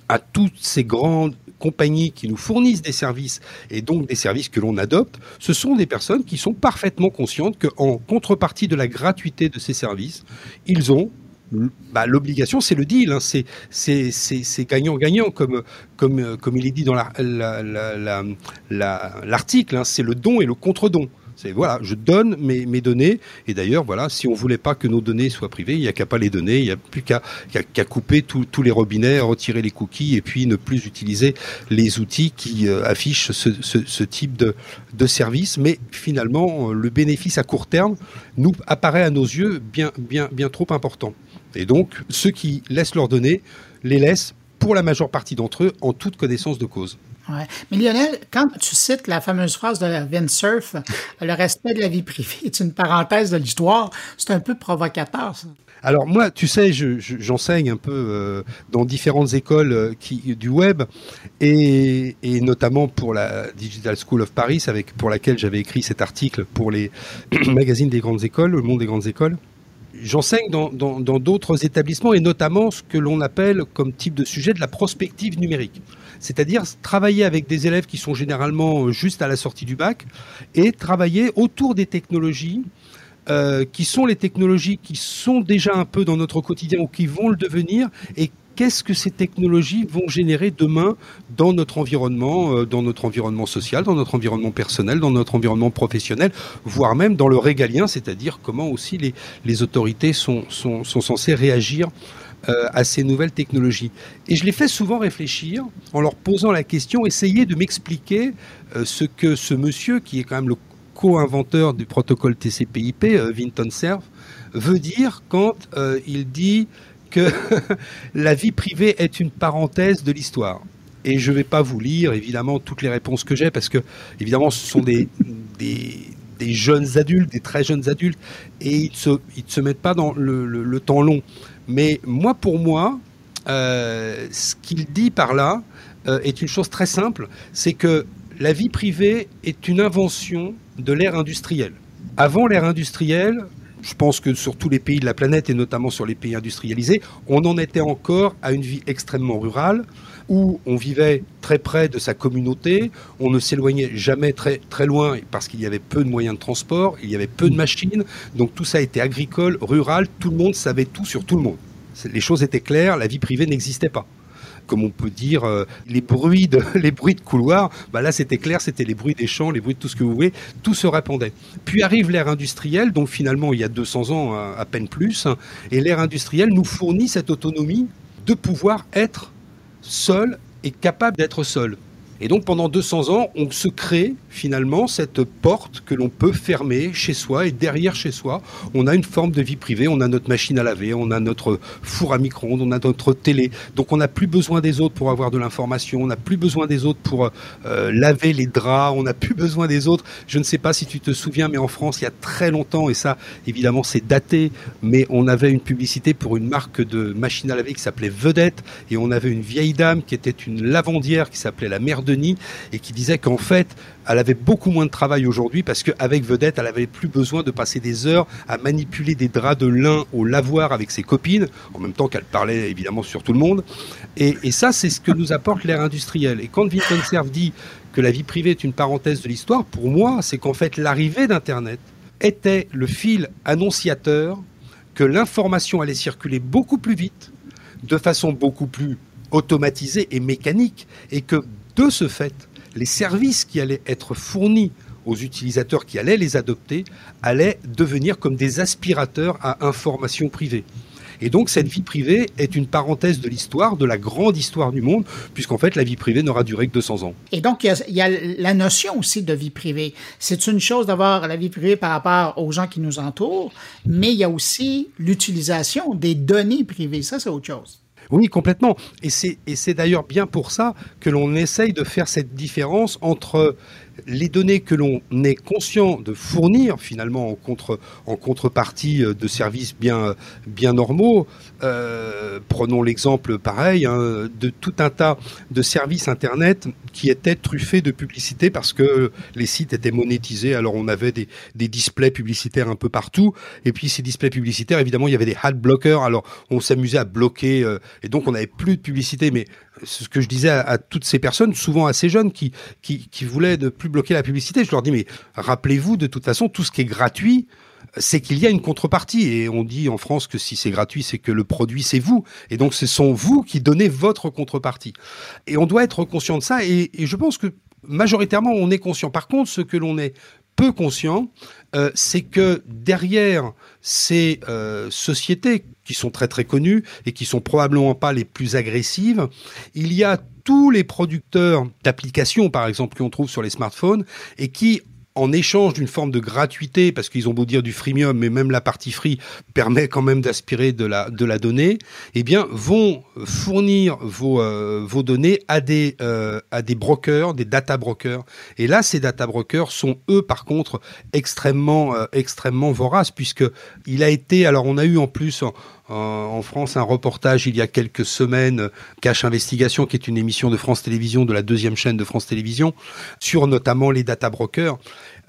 à toutes ces grandes compagnies qui nous fournissent des services et donc des services que l'on adopte, ce sont des personnes qui sont parfaitement conscientes qu'en contrepartie de la gratuité de ces services, ils ont bah, l'obligation, c'est le deal, hein, c'est gagnant-gagnant, comme, il est dit dans l'article, la, hein, c'est le don et le contre-don. Voilà, je donne mes, données. Et d'ailleurs, voilà, si on voulait pas que nos données soient privées, il n'y a qu'à pas les donner. Il n'y a plus qu'à couper tous les robinets, retirer les cookies et puis ne plus utiliser les outils qui euh, affichent ce, type de, service. Mais finalement, le bénéfice à court terme nous apparaît à nos yeux bien, bien, bien trop important. Et donc, ceux qui laissent leurs données les laissent pour la majeure partie d'entre eux en toute connaissance de cause. Ouais. Mais Lionel, quand tu cites la fameuse phrase de Cerf, le respect de la vie privée est une parenthèse de l'histoire, c'est un peu provocateur, ça. Alors moi, tu sais, j'enseigne un peu euh, dans différentes écoles euh, qui, du web et, et, notamment pour la Digital School of Paris, avec pour laquelle j'avais écrit cet article pour les magazines des grandes écoles, le monde des grandes écoles. J'enseigne dans d'autres établissements et notamment ce que l'on appelle comme type de sujet de la prospective numérique. C'est-à-dire travailler avec des élèves qui sont généralement juste à la sortie du bac et travailler autour des technologies euh, qui sont les technologies qui sont déjà un peu dans notre quotidien ou qui vont le devenir et qu'est-ce que ces technologies vont générer demain dans notre environnement, euh, dans notre environnement social, dans notre environnement personnel, dans notre environnement professionnel, voire même dans le régalien, c'est-à-dire comment aussi les, autorités sont, sont, censées réagir euh, à ces nouvelles technologies? Et je les fais souvent réfléchir en leur posant la question, essayer de m'expliquer euh, ce que ce monsieur, qui est quand même le co-inventeur du protocole TCP/IP, Vinton Cerf, veut dire quand il dit que la vie privée est une parenthèse de l'histoire. Et je ne vais pas vous lire évidemment toutes les réponses que j'ai parce que évidemment ce sont des, des, jeunes adultes, des très jeunes adultes, et ils ne se, ils se mettent pas dans le, le, le temps long. Mais moi, pour moi, euh, ce qu'il dit par là euh, est une chose très simple, c'est que la vie privée est une invention de l'ère industrielle. Avant l'ère industrielle, je pense que sur tous les pays de la planète et notamment sur les pays industrialisés, on en était encore à une vie extrêmement rurale où on vivait très près de sa communauté, on ne s'éloignait jamais très, loin parce qu'il y avait peu de moyens de transport, il y avait peu de machines, donc tout ça était agricole, rural, tout le monde savait tout sur tout le monde. Les choses étaient claires, la vie privée n'existait pas comme on peut dire, euh, les bruits de les bruits. Bah là, c'était clair, c'était les bruits des champs, les bruits de tout ce que vous voulez. Tout se répandait. Puis arrive l'ère industrielle, donc finalement il y a 200 ans à peine plus, hein, et l'ère industrielle nous fournit cette autonomie de pouvoir être seul et capable d'être seul. Et donc pendant 200 ans, on se crée finalement cette porte que l'on peut fermer chez soi et derrière chez soi, on a une forme de vie privée, on a notre machine à laver, on a notre four à micro-ondes, on a notre télé. Donc on n'a plus besoin des autres pour avoir de l'information, on n'a plus besoin des autres pour euh, laver les draps, on n'a plus besoin des autres. Je ne sais pas si tu te souviens, mais en France, il y a très longtemps, et ça évidemment c'est daté, mais on avait une publicité pour une marque de machine à laver qui s'appelait Vedette, et on avait une vieille dame qui était une lavandière qui s'appelait la mère de et qui disait qu'en fait, elle avait beaucoup moins de travail aujourd'hui parce qu'avec Vedette, elle avait plus besoin de passer des heures à manipuler des draps de lin au lavoir avec ses copines, en même temps qu'elle parlait évidemment sur tout le monde. Et, ça, c'est ce que nous apporte l'ère industrielle. Et quand Cerf dit que la vie privée est une parenthèse de l'histoire, pour moi, c'est qu'en fait, l'arrivée d'Internet était le fil annonciateur que l'information allait circuler beaucoup plus vite, de façon beaucoup plus automatisé et mécanique, et que de ce fait, les services qui allaient être fournis aux utilisateurs qui allaient les adopter allaient devenir comme des aspirateurs à informations privées. Et donc cette vie privée est une parenthèse de l'histoire, de la grande histoire du monde, puisqu'en fait la vie privée n'aura duré que 200 ans. Et donc il y, a, la notion aussi de vie privée. C'est une chose d'avoir la vie privée par rapport aux gens qui nous entourent, mais il y a aussi l'utilisation des données privées. Ça, c'est autre chose. Oui, complètement. Et c'est d'ailleurs bien pour ça que l'on essaye de faire cette différence entre les données que l'on est conscient de fournir finalement en, contre, en contrepartie euh, de services bien, bien normaux, euh, prenons l'exemple pareil hein, de tout un tas de services Internet qui étaient truffés de publicité parce que les sites étaient monétisés. Alors on avait des, des displays publicitaires un peu partout. Et puis ces displays publicitaires, évidemment, il y avait des ad blockers. Alors on s'amusait à bloquer euh, et donc on n'avait plus de publicité. Mais ce que je disais à, toutes ces personnes, souvent assez jeunes, qui, qui, voulaient ne plus bloquer la publicité, je leur dis mais rappelez-vous de toute façon tout ce qui est gratuit c'est qu'il y a une contrepartie. Et on dit en France que si c'est gratuit, c'est que le produit, c'est vous. Et donc, ce sont vous qui donnez votre contrepartie. Et on doit être conscient de ça. Et, je pense que majoritairement, on est conscient. Par contre, ce que l'on est peu conscient, euh, c'est que derrière ces euh, sociétés qui sont très très connues et qui sont probablement pas les plus agressives, il y a tous les producteurs d'applications, par exemple, qu'on trouve sur les smartphones et qui en échange d'une forme de gratuité, parce qu'ils ont beau dire du freemium, mais même la partie free permet quand même d'aspirer de la, de la donnée, eh bien, vont fournir vos, euh, vos données à des, euh, à des brokers, des data brokers. Et là, ces data brokers sont, eux, par contre, extrêmement, euh, extrêmement voraces, puisque il a été, alors on a eu en plus, France un reportage il y a quelques semaines, Cache Investigation, qui est une émission de France Télévisions, de la deuxième chaîne de France Télévisions, sur notamment les data brokers.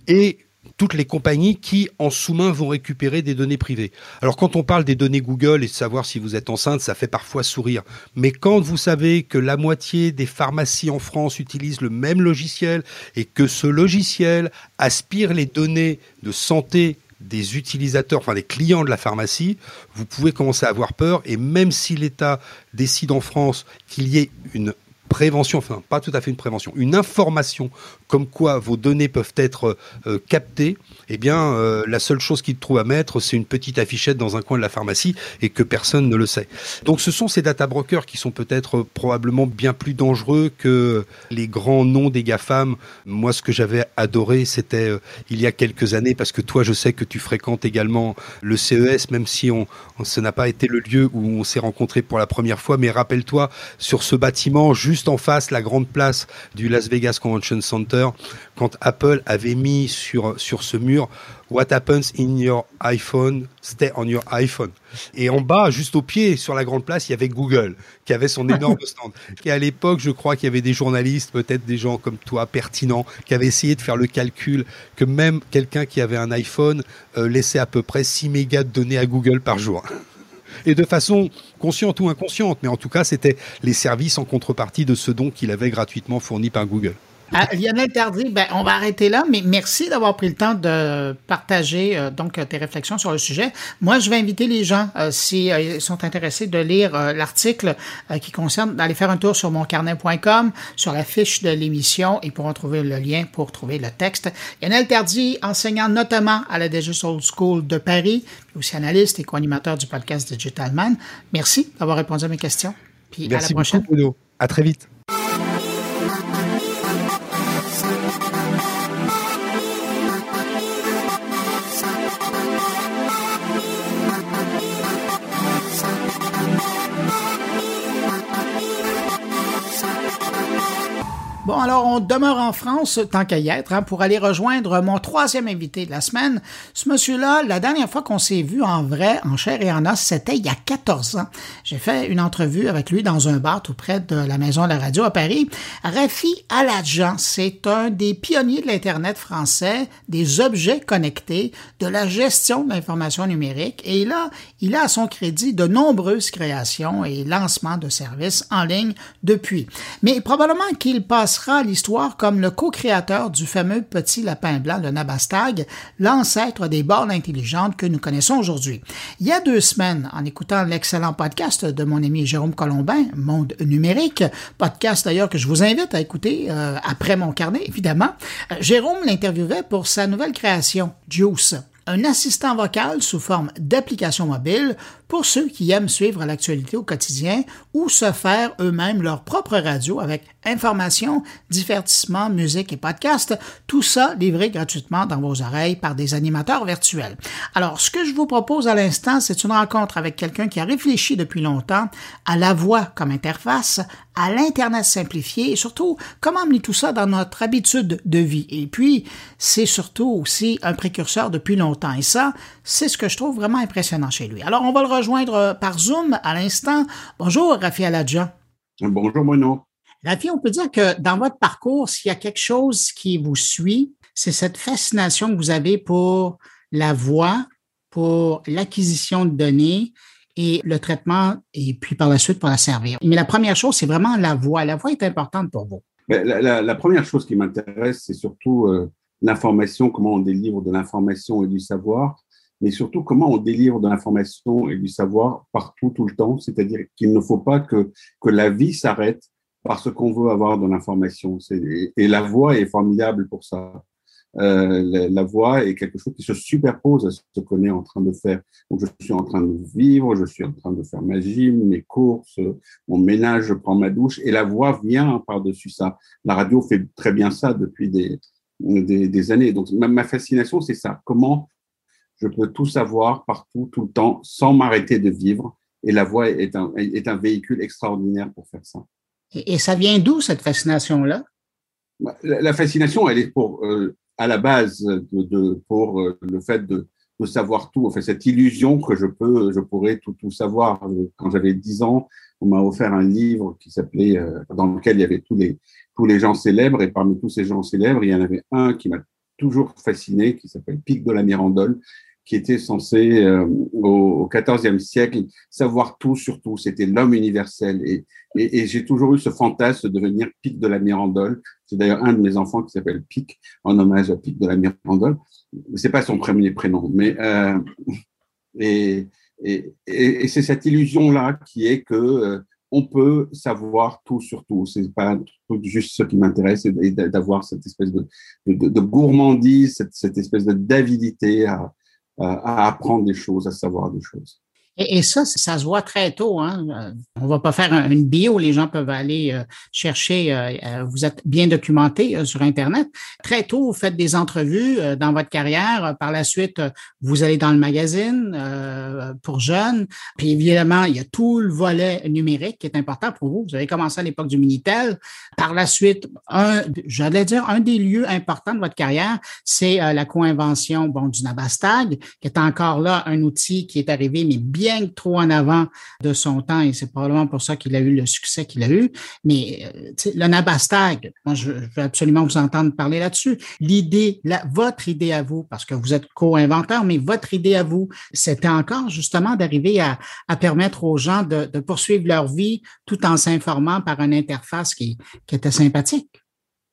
Et toutes les compagnies qui, en sous-main, vont récupérer des données privées. Alors, quand on parle des données Google et de savoir si vous êtes enceinte, ça fait parfois sourire. Mais quand vous savez que la moitié des pharmacies en France utilisent le même logiciel et que ce logiciel aspire les données de santé des utilisateurs, enfin des clients de la pharmacie, vous pouvez commencer à avoir peur. Et même si l'État décide en France qu'il y ait une prévention, enfin pas tout à fait une prévention, une information comme quoi vos données peuvent être euh, captées, eh bien, euh, la seule chose qu'ils trouvent à mettre, c'est une petite affichette dans un coin de la pharmacie et que personne ne le sait. Donc, ce sont ces data brokers qui sont peut-être euh, probablement bien plus dangereux que les grands noms des GAFAM. Moi, ce que j'avais adoré, c'était il y a quelques années, parce que toi, je sais que tu fréquentes également le CES, même si on, ce n'a pas été le lieu où on s'est rencontrés pour la première fois, mais rappelle-toi, sur ce bâtiment, juste en face, la grande place du Las Vegas Convention Center, quand Apple avait mis sur, sur ce mur What happens in your iPhone, stay on your iPhone. Et en bas, juste au pied, sur la grande place, il y avait Google, qui avait son énorme stand. Et à l'époque, je crois qu'il y avait des journalistes, peut-être des gens comme toi, pertinents, qui avaient essayé de faire le calcul que même quelqu'un qui avait un iPhone euh, laissait à peu près 6 mégas de données à Google par jour et de façon consciente ou inconsciente, mais en tout cas, c'était les services en contrepartie de ce don qu'il avait gratuitement fourni par Google. Ah, Lionel Tardy, ben, on va arrêter là, mais merci d'avoir pris le temps de partager euh, donc tes réflexions sur le sujet. Moi, je vais inviter les gens, euh, s'ils euh, sont intéressés, de lire l'article qui concerne, d'aller faire un tour sur moncarnet.com, sur la fiche de l'émission, ils pourront trouver le lien pour trouver le texte. Lionel Tardy, enseignant notamment à la Digital School de Paris, puis aussi analyste et co-animateur du podcast Digital Man. Merci d'avoir répondu à mes questions. Puis merci à la prochaine. Beaucoup, Bruno. À très vite. Bon, alors on demeure en France, tant qu'à y être, hein, pour aller rejoindre mon troisième invité de la semaine. Ce monsieur-là, la dernière fois qu'on s'est vu en vrai, en chair et en os, c'était il y a 14 ans. J'ai fait une entrevue avec lui dans un bar tout près de la Maison de la Radio à Paris. Rafi Aladjan, c'est un des pionniers de l'Internet français, des objets connectés, de la gestion de l'information numérique. Et là, il a à son crédit de nombreuses créations et lancements de services en ligne depuis. Mais probablement qu'il passe passera l'histoire comme le co-créateur du fameux petit lapin blanc, le Nabastag, l'ancêtre des bornes intelligentes que nous connaissons aujourd'hui. Il y a deux semaines, en écoutant l'excellent podcast de mon ami Jérôme Colombin, Monde numérique, podcast d'ailleurs que je vous invite à écouter euh, après mon carnet, évidemment, euh, Jérôme l'interviewait pour sa nouvelle création, Juice un assistant vocal sous forme d'application mobile pour ceux qui aiment suivre l'actualité au quotidien ou se faire eux-mêmes leur propre radio avec information, divertissement, musique et podcast, tout ça livré gratuitement dans vos oreilles par des animateurs virtuels. Alors, ce que je vous propose à l'instant, c'est une rencontre avec quelqu'un qui a réfléchi depuis longtemps à la voix comme interface, à l'Internet simplifié et surtout comment amener tout ça dans notre habitude de vie. Et puis, c'est surtout aussi un précurseur depuis longtemps. Et ça, c'est ce que je trouve vraiment impressionnant chez lui. Alors, on va le rejoindre par Zoom à l'instant. Bonjour, Rafi Aladja. Bonjour, Bruno. Rafi, on peut dire que dans votre parcours, s'il y a quelque chose qui vous suit, c'est cette fascination que vous avez pour la voix, pour l'acquisition de données et le traitement, et puis par la suite pour la servir. Mais la première chose, c'est vraiment la voix. La voix est importante pour vous. Ben, la, première chose qui m'intéresse, c'est surtout euh, l'information, comment on délivre de l'information et du savoir, mais surtout comment on délivre de l'information et du savoir partout, tout le temps. C'est-à-dire qu'il ne faut pas que, que la vie s'arrête parce qu'on veut avoir de l'information. Et la voix est formidable pour ça. Euh, la, voix est quelque chose qui se superpose à ce qu'on est en train de faire. Donc, je suis en train de vivre, je suis en train de faire ma gym, mes courses, mon ménage, je prends ma douche, et la voix vient par-dessus ça. La radio fait très bien ça depuis des, des, années. Donc, ma, fascination, c'est ça. Comment je peux tout savoir partout, tout le temps, sans m'arrêter de vivre. Et la voix est un, est un véhicule extraordinaire pour faire ça. Et, ça vient d'où cette fascination-là? Bah, la, fascination, elle est pour euh, à la base de, pour euh, le fait de, de, savoir tout, enfin cette illusion que je peux, je pourrais tout, tout savoir. Quand j'avais 10 ans, on m'a offert un livre qui s'appelait, euh, dans lequel il y avait tous les, tous les gens célèbres, et parmi tous ces gens célèbres, il y en avait un qui m'a toujours fasciné, qui s'appelle Pic de la Mirandole, qui était censé euh, au XIVe siècle savoir tout sur tout. C'était l'homme universel. Et, et, et j'ai toujours eu ce fantasme de devenir Pic de la Mirandole. C'est d'ailleurs un de mes enfants qui s'appelle Pic, en hommage à Pic de la Mirandole. C'est pas son premier prénom, mais euh, et, et, c'est cette illusion-là qui est que euh, on peut savoir tout sur tout. C'est pas juste ce qui m'intéresse, et d'avoir cette espèce de, de, de gourmandise, cette, cette espèce de d'avidité à, à apprendre des choses, à savoir des choses. Et, ça, ça se voit très tôt. Hein? Euh, on va pas faire une bio, les gens peuvent aller euh, chercher. Euh, vous êtes bien documenté sur Internet. Très tôt, vous faites des entrevues dans votre carrière. Par la suite, vous allez dans le magazine pour jeunes. Puis évidemment, il y a tout le volet numérique qui est important pour vous. Vous avez commencé à l'époque du Minitel. Par la suite, un, j'allais dire, un des lieux importants de votre carrière, c'est la co-invention bon, du Nabastag, qui est encore là un outil qui est arrivé, mais bien bien trop en avant de son temps et c'est probablement pour ça qu'il a eu le succès qu'il a eu. Mais euh, le Nabastag, moi, je, veux absolument vous entendre parler là-dessus. L'idée, votre idée à vous, parce que vous êtes co-inventeur, mais votre idée à vous, c'était encore justement d'arriver à, permettre aux gens de, poursuivre leur vie tout en s'informant par une interface qui était sympathique.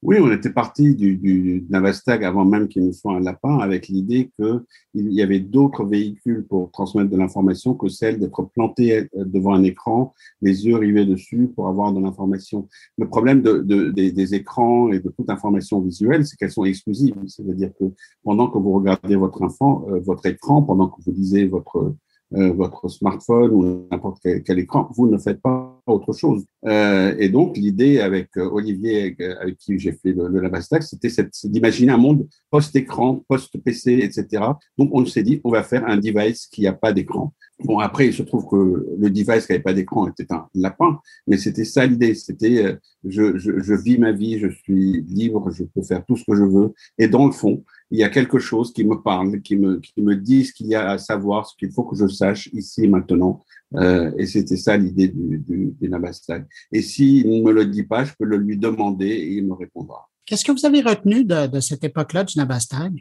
Oui, on était parti du, du avant même qu'il nous soit un lapin, avec l'idée qu'il y avait d'autres véhicules pour transmettre de l'information que celle d'être planté euh, devant un écran, les yeux rivés dessus pour avoir de l'information. Le problème de, de, des, des, écrans et de toute information visuelle, c'est qu'elles sont exclusives. C'est-à-dire que pendant que vous regardez votre enfant, euh, votre écran, pendant que vous lisez votre euh, votre smartphone ou n'importe quel, écran, vous ne faites pas autre chose. Euh, et donc, l'idée avec euh, Olivier, avec qui j'ai fait le, le c'était d'imaginer un monde post-écran, post-PC, etc. Donc, on s'est dit, on va faire un device qui n'a pas d'écran. Bon, après, il se trouve que le device qui n'avait pas d'écran était un lapin, mais c'était ça l'idée. C'était, je, je, je vis ma vie, je suis libre, je peux faire tout ce que je veux. Et dans le fond, il y a quelque chose qui me parle, qui me, qui me dit ce qu'il y a à savoir, ce qu'il faut que je sache ici et maintenant. Euh, et c'était ça l'idée du, du, du Nabastag. Et s'il ne me le dit pas, je peux le lui demander et il me répondra. Qu'est-ce que vous avez retenu de, de cette époque-là du Nabastag?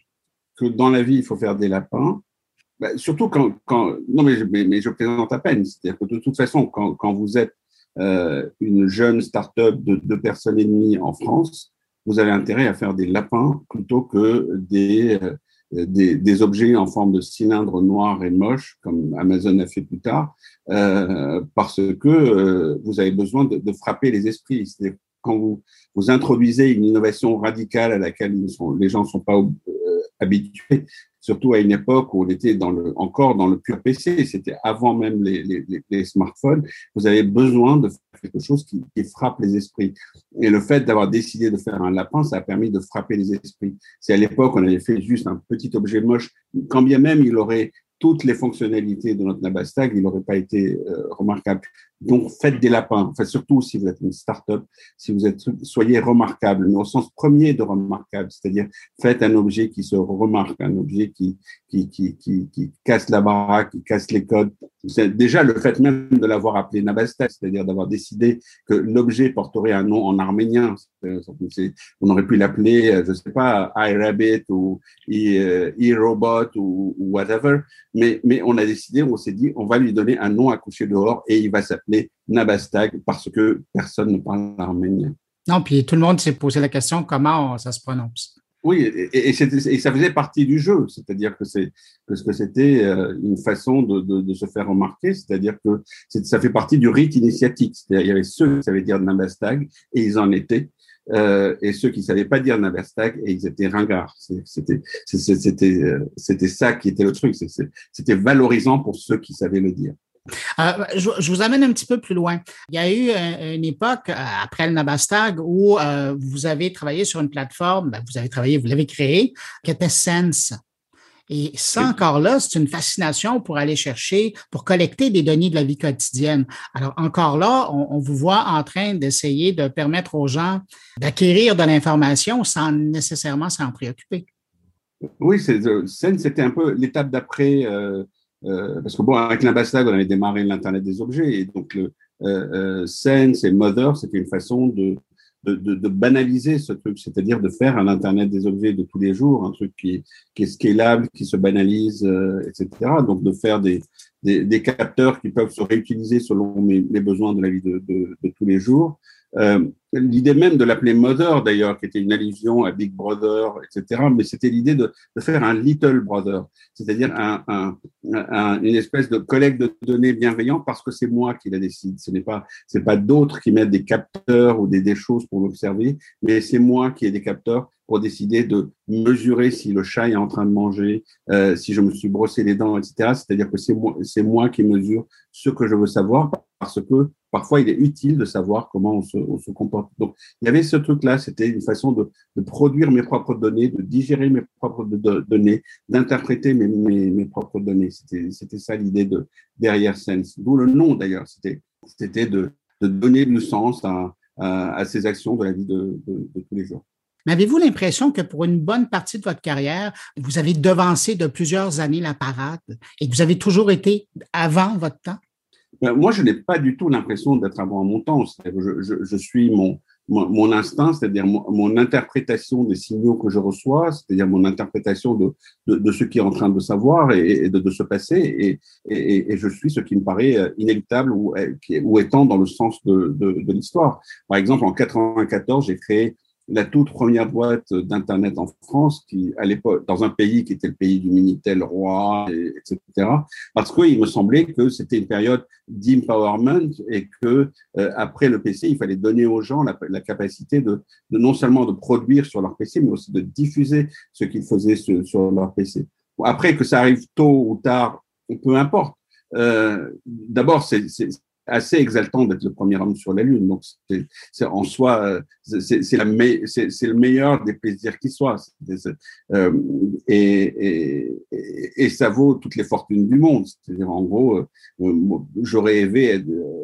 Que dans la vie, il faut faire des lapins. Ben, surtout quand, quand non mais je, mais, mais je plaisante à peine. C'est-à-dire que de toute façon, quand, quand vous êtes une jeune start-up de deux personnes et demie en France, vous avez intérêt à faire des lapins plutôt que des, des, des, objets en forme de cylindre noir et moche, comme Amazon a fait plus tard, euh, parce que euh, vous avez besoin de, de frapper les esprits. Quand vous, vous introduisez une innovation radicale à laquelle sont, les gens ne sont pas euh, habitués, surtout à une époque où on était dans le, encore dans le pur PC, c'était avant même les, smartphones, vous avez besoin de faire quelque chose qui, qui frappe les esprits. Et le fait d'avoir décidé de faire un lapin, ça a permis de frapper les esprits. C'est à l'époque, on avait fait juste un petit objet moche, quand bien même il aurait toutes les fonctionnalités de notre Nabastag, il n'aurait pas été euh, remarquable. Donc, faites des lapins. Enfin, surtout si vous êtes une start-up, si vous êtes, soyez remarquable, mais au sens premier de remarquable, c'est-à-dire faites un objet qui se remarque, un objet qui, qui, qui, qui, qui casse la baraque, qui casse les codes. Déjà le fait même de l'avoir appelé Nabastag, c'est-à-dire d'avoir décidé que l'objet porterait un nom en arménien. On aurait pu l'appeler, euh, je sais pas, iRabbit ou e-robot ou, ou whatever mais, mais on a décidé, on s'est dit, on va lui donner un nom à coucher dehors et il va s'appeler Nabastag parce que personne ne parle arménien. Non, puis tout le monde s'est posé la question comment ça se prononce? Oui, et, et, ça faisait partie du jeu, c'est-à-dire que c'est que c'était euh, une façon de, de, de, se faire remarquer, c'est-à-dire que ça fait partie du rite initiatique. C'est-à-dire il y avait ceux qui savaient dire Nabastag et ils en étaient, euh, et ceux qui savaient pas dire Naverstag et ils étaient ringards. C'était c'était euh, c'était ça qui était le truc. C'était valorisant pour ceux qui savaient le dire. Euh, je, je, vous amène un petit peu plus loin. Il y a eu euh, une époque euh, après le Nabastag où vous avez travaillé sur une plateforme, ben, vous avez travaillé, vous l'avez créée, qui était Sense. Et ça, encore là, c'est une fascination pour aller chercher, pour collecter des données de la vie quotidienne. Alors, encore là, on, vous voit en train d'essayer de permettre aux gens d'acquérir de l'information sans nécessairement s'en préoccuper. Oui, euh, c'était un peu l'étape d'après, euh, euh, parce que bon, avec l'ambassade, on avait démarré l'Internet des objets, et donc le euh, Sense et Mother, c'était une façon de de, de, de, banaliser ce truc, c'est-à-dire de faire un Internet des objets de tous les jours, un truc qui, qui est scalable, qui se banalise, euh, etc. Donc de faire des, des, des, capteurs qui peuvent se réutiliser selon mes, les besoins de la vie de, de tous les jours. Euh, l'idée même de l'appeler Mother, d'ailleurs, qui était une allusion à Big Brother, etc., mais c'était l'idée de, de, faire un Little Brother, c'est-à-dire un, un, un, une espèce de collecte de données bienveillant parce que c'est moi qui la décide. Ce n'est pas, pas d'autres qui mettent des capteurs ou des, des choses pour l'observer, mais c'est moi qui ai des capteurs pour décider de mesurer si le chat est en train de manger, euh, si je me suis brossé les dents, etc. C'est-à-dire que c'est moi, c'est moi qui mesure ce que je veux savoir parce que parfois il est utile de savoir comment on se, on se comporte. Donc il y avait ce truc-là, c'était une façon de, de, produire mes propres données, de digérer mes propres données, d'interpréter mes, mes, mes, propres données. C'était, ça l'idée de derrière Sense, d'où le nom d'ailleurs. C'était, de, donner du sens à, à, à, ces actions de la vie de tous les jours. Mais avez-vous l'impression que pour une bonne partie de votre carrière, vous avez devancé de plusieurs années la parade et que vous avez toujours été avant votre temps? Ben, moi, je n'ai pas du tout l'impression d'être avant mon temps. Je, je, je, suis mon, mon, mon instinct, c'est-à-dire mon, mon, interprétation des signaux que je reçois, c'est-à-dire mon interprétation de, de, de, ce qui est en train de savoir et, de, de, se passer, et, et, et, je suis ce qui me paraît euh, inéluctable ou, ou étant dans le sens de, de l'histoire. Par exemple, en 94, j'ai créé la toute première boîte d'Internet en France, qui, à l'époque, dans un pays qui était le pays du Minitel roi, et, etc., parce qu'il me semblait que c'était une période d'empowerment et que euh, après le PC, il fallait donner aux gens la, la capacité de, de, non seulement de produire sur leur PC, mais aussi de diffuser ce qu'ils faisaient sur, sur, leur PC. Après que ça arrive tôt ou tard, peu importe. Euh, D'abord, c'est assez exaltant d'être le premier homme sur la Lune. Donc, c'est en soi, c'est le meilleur des plaisirs qui soient. Euh, et, et, et, ça vaut toutes les fortunes du monde. C'est-à-dire, en gros, euh, j'aurais rêvé,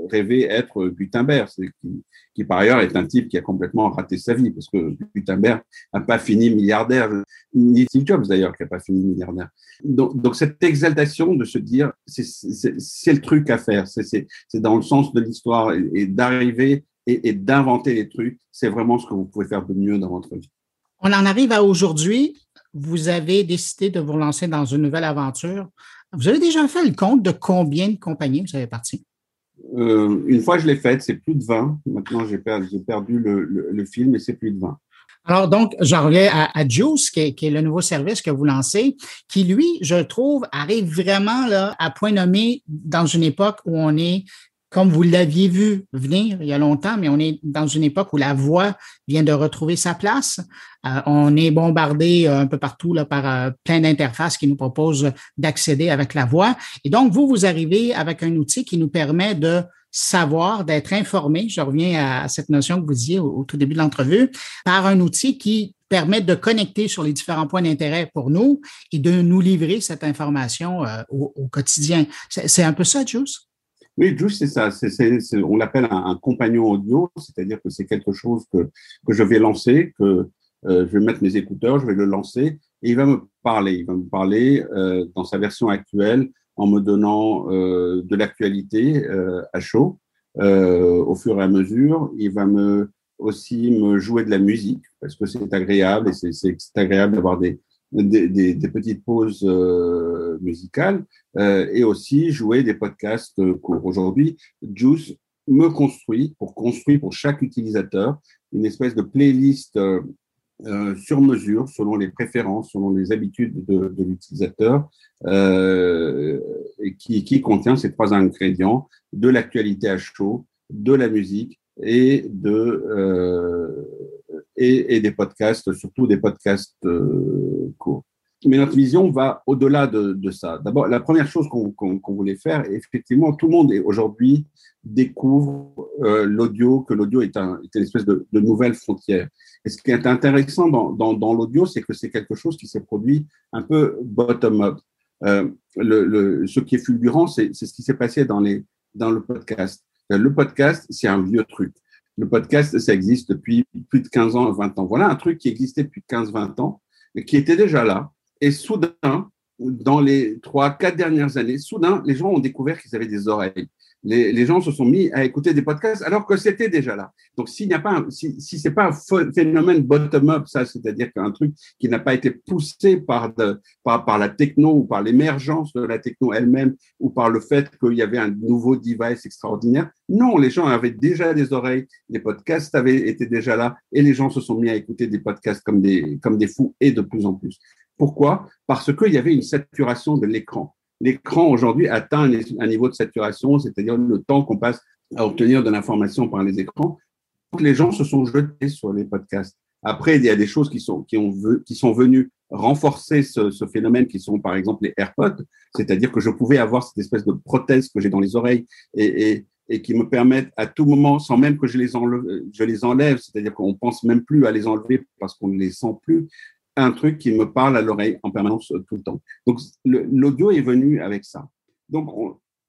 rêvé être Gutenberg, qui, qui par ailleurs est un type qui a complètement raté sa vie, parce que Gutenberg n'a pas fini milliardaire, ni Steve Jobs d'ailleurs, qui n'a pas fini milliardaire. Donc, donc cette exaltation de se dire, c'est le truc à faire, c'est dans le sens de l'histoire et, d'arriver et, et d'inventer les trucs, c'est vraiment ce que vous pouvez faire de mieux dans votre vie. On en arrive à aujourd'hui. Vous avez décidé de vous lancer dans une nouvelle aventure. Vous avez déjà fait le compte de combien de compagnies vous avez parti? euh, Une fois, je l'ai faite, c'est plus de 20. Maintenant, j'ai perdu, perdu le, le, film et c'est plus de 20. Alors, donc, j'en reviens à, à Juice, qui est, qui est, le nouveau service que vous lancez, qui, lui, je trouve, arrive vraiment là, à point nommé dans une époque où on est comme vous l'aviez vu venir il y a longtemps, mais on est dans une époque où la voix vient de retrouver sa place. Euh, on est bombardé euh, un peu partout là, par euh, plein d'interfaces qui nous proposent d'accéder avec la voix. Et donc, vous, vous arrivez avec un outil qui nous permet de savoir, d'être informé. Je reviens à cette notion que vous disiez au, tout début de l'entrevue, par un outil qui permet de connecter sur les différents points d'intérêt pour nous et de nous livrer cette information au, au, quotidien. C'est un peu ça, Juice? Oui, Juice, c'est ça. on l'appelle un, compagnon audio, c'est-à-dire que c'est quelque chose que, que je vais lancer, que euh, je vais mettre mes écouteurs, je vais le lancer, et il va me parler. Il va me parler euh, dans sa version actuelle en me donnant euh, de l'actualité à chaud au fur et à mesure. Il va me aussi me jouer de la musique parce que c'est agréable et c'est agréable d'avoir des, des, des, petites pauses euh, musicales euh, et aussi jouer des podcasts euh, courts. Aujourd'hui, Juice me construit, pour construire pour chaque utilisateur, une espèce de playlist euh, sur mesure, selon les préférences, selon les habitudes de, de l'utilisateur, euh, qui, qui contient ces trois ingrédients de l'actualité à chaud, de la musique et de euh, et, et, des podcasts, surtout des podcasts euh, courts. Mais notre vision va au-delà de, de, ça. D'abord, la première chose qu'on qu'on voulait faire, effectivement, tout le monde aujourd'hui découvre euh, l'audio, que l'audio est, un, est une espèce de, de, nouvelle frontière. Et ce qui est intéressant dans, dans, dans l'audio, c'est que c'est quelque chose qui s'est produit un peu bottom-up. Euh, le, le, ce qui est fulgurant, c'est ce qui s'est passé dans, les, dans le podcast. Le podcast, c'est un vieux truc. Le podcast, ça existe depuis plus de 15 ans, 20 ans. Voilà un truc qui existait depuis 15, 20 ans, qui était déjà là. Et soudain, dans les trois, quatre dernières années, soudain, les gens ont découvert qu'ils avaient des oreilles les, gens se sont mis à écouter des podcasts alors que c'était déjà là. Donc, s'il n'y a pas, si, si c'est pas un phénomène bottom-up, ça, c'est-à-dire qu'un truc qui n'a pas été poussé par, de, par, par la techno ou par l'émergence de la techno elle-même ou par le fait qu'il y avait un nouveau device extraordinaire. Non, les gens avaient déjà des oreilles, les podcasts avaient été déjà là et les gens se sont mis à écouter des podcasts comme des, comme des fous et de plus en plus. Pourquoi? Parce qu'il y avait une saturation de l'écran l'écran aujourd'hui atteint un niveau de saturation, c'est-à-dire le temps qu'on passe à obtenir de l'information par les écrans. Donc, les gens se sont jetés sur les podcasts. Après, il y a des choses qui sont, qui ont, qui sont venues renforcer ce, phénomène, qui sont par exemple les AirPods, c'est-à-dire que je pouvais avoir cette espèce de prothèse que j'ai dans les oreilles et, et, qui me permettent à tout moment, sans même que je les enlève, enlève, c'est-à-dire qu'on pense même plus à les enlever parce qu'on ne les sent plus, un truc qui me parle à l'oreille en permanence euh, tout le temps. Donc, l'audio est venu avec ça. Donc,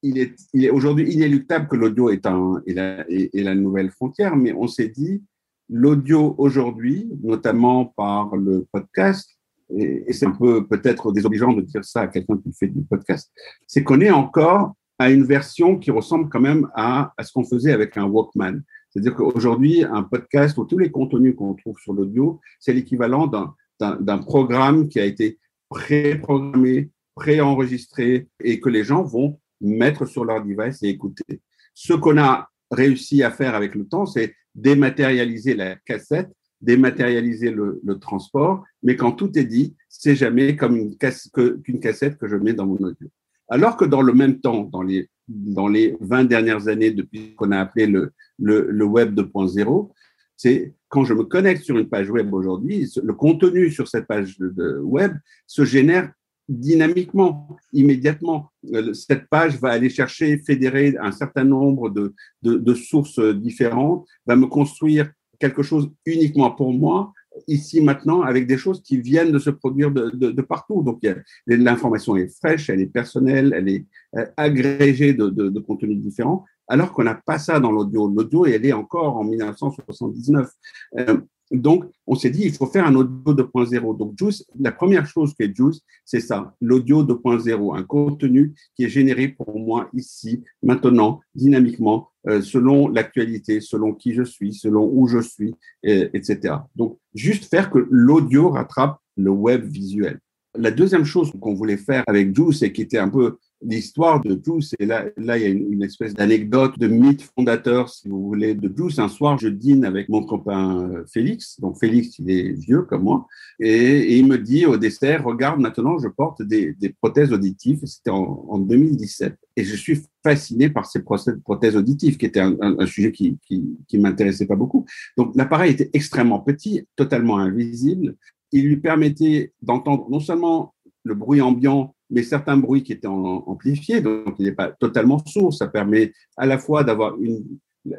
il est, il est aujourd'hui inéluctable que l'audio est, est, la, la nouvelle frontière, mais on s'est dit, l'audio aujourd'hui, notamment par le podcast, et, c'est un peu peut-être désobligeant de dire ça à quelqu'un qui fait du podcast, c'est qu'on est encore à une version qui ressemble quand même à, à ce qu'on faisait avec un Walkman. C'est-à-dire qu'aujourd'hui, un podcast ou tous les contenus qu'on trouve sur l'audio, c'est l'équivalent d'un d'un programme qui a été pré-programmé, pré-enregistré et que les gens vont mettre sur leur device et écouter. Ce qu'on a réussi à faire avec le temps, c'est dématérialiser la cassette, dématérialiser le, transport, mais quand tout est dit, c'est jamais comme une cassette que je mets dans mon audio. Alors que dans le même temps, dans les, dans les 20 dernières années, depuis qu'on a appelé le, le, le Web 2.0, c'est quand je me connecte sur une page web aujourd'hui, le contenu sur cette page web se génère dynamiquement, immédiatement. Euh, cette page va aller chercher, fédérer un certain nombre de, sources différentes, va me construire quelque chose uniquement pour moi, ici maintenant, avec des choses qui viennent de se produire de, partout. Donc, l'information est fraîche, elle est personnelle, elle est euh, agrégée de contenus différents alors qu'on n'a pas ça dans l'audio. L'audio, elle est encore en 1979. Euh, donc, on s'est dit, il faut faire un audio 2.0. Donc, Juice, la première chose qu'est Juice, c'est ça, l'audio 2.0, un contenu qui est généré pour moi ici, maintenant, dynamiquement, euh, selon l'actualité, selon qui je suis, selon où je suis, etc. Donc, juste faire que l'audio rattrape le web visuel. La deuxième chose qu'on voulait faire avec Juice et qui était un peu l'histoire de Juice, et là, là, il y a une, espèce d'anecdote, de mythe fondateur, si vous voulez, de Juice. Un soir, je dîne avec mon copain euh, Félix. Donc, Félix, il est vieux comme moi. Et, il me dit au dessert, regarde, maintenant, je porte des, prothèses auditives. C'était en, en, 2017. Et je suis fasciné par ces prothèses auditives, qui était un, un, sujet qui, qui, qui m'intéressait pas beaucoup. Donc, l'appareil était extrêmement petit, totalement invisible. Il lui permettait d'entendre non seulement le bruit ambiant, mais certains bruits qui étaient amplifiés, donc il n'est pas totalement sourd. Ça permet à la fois d'avoir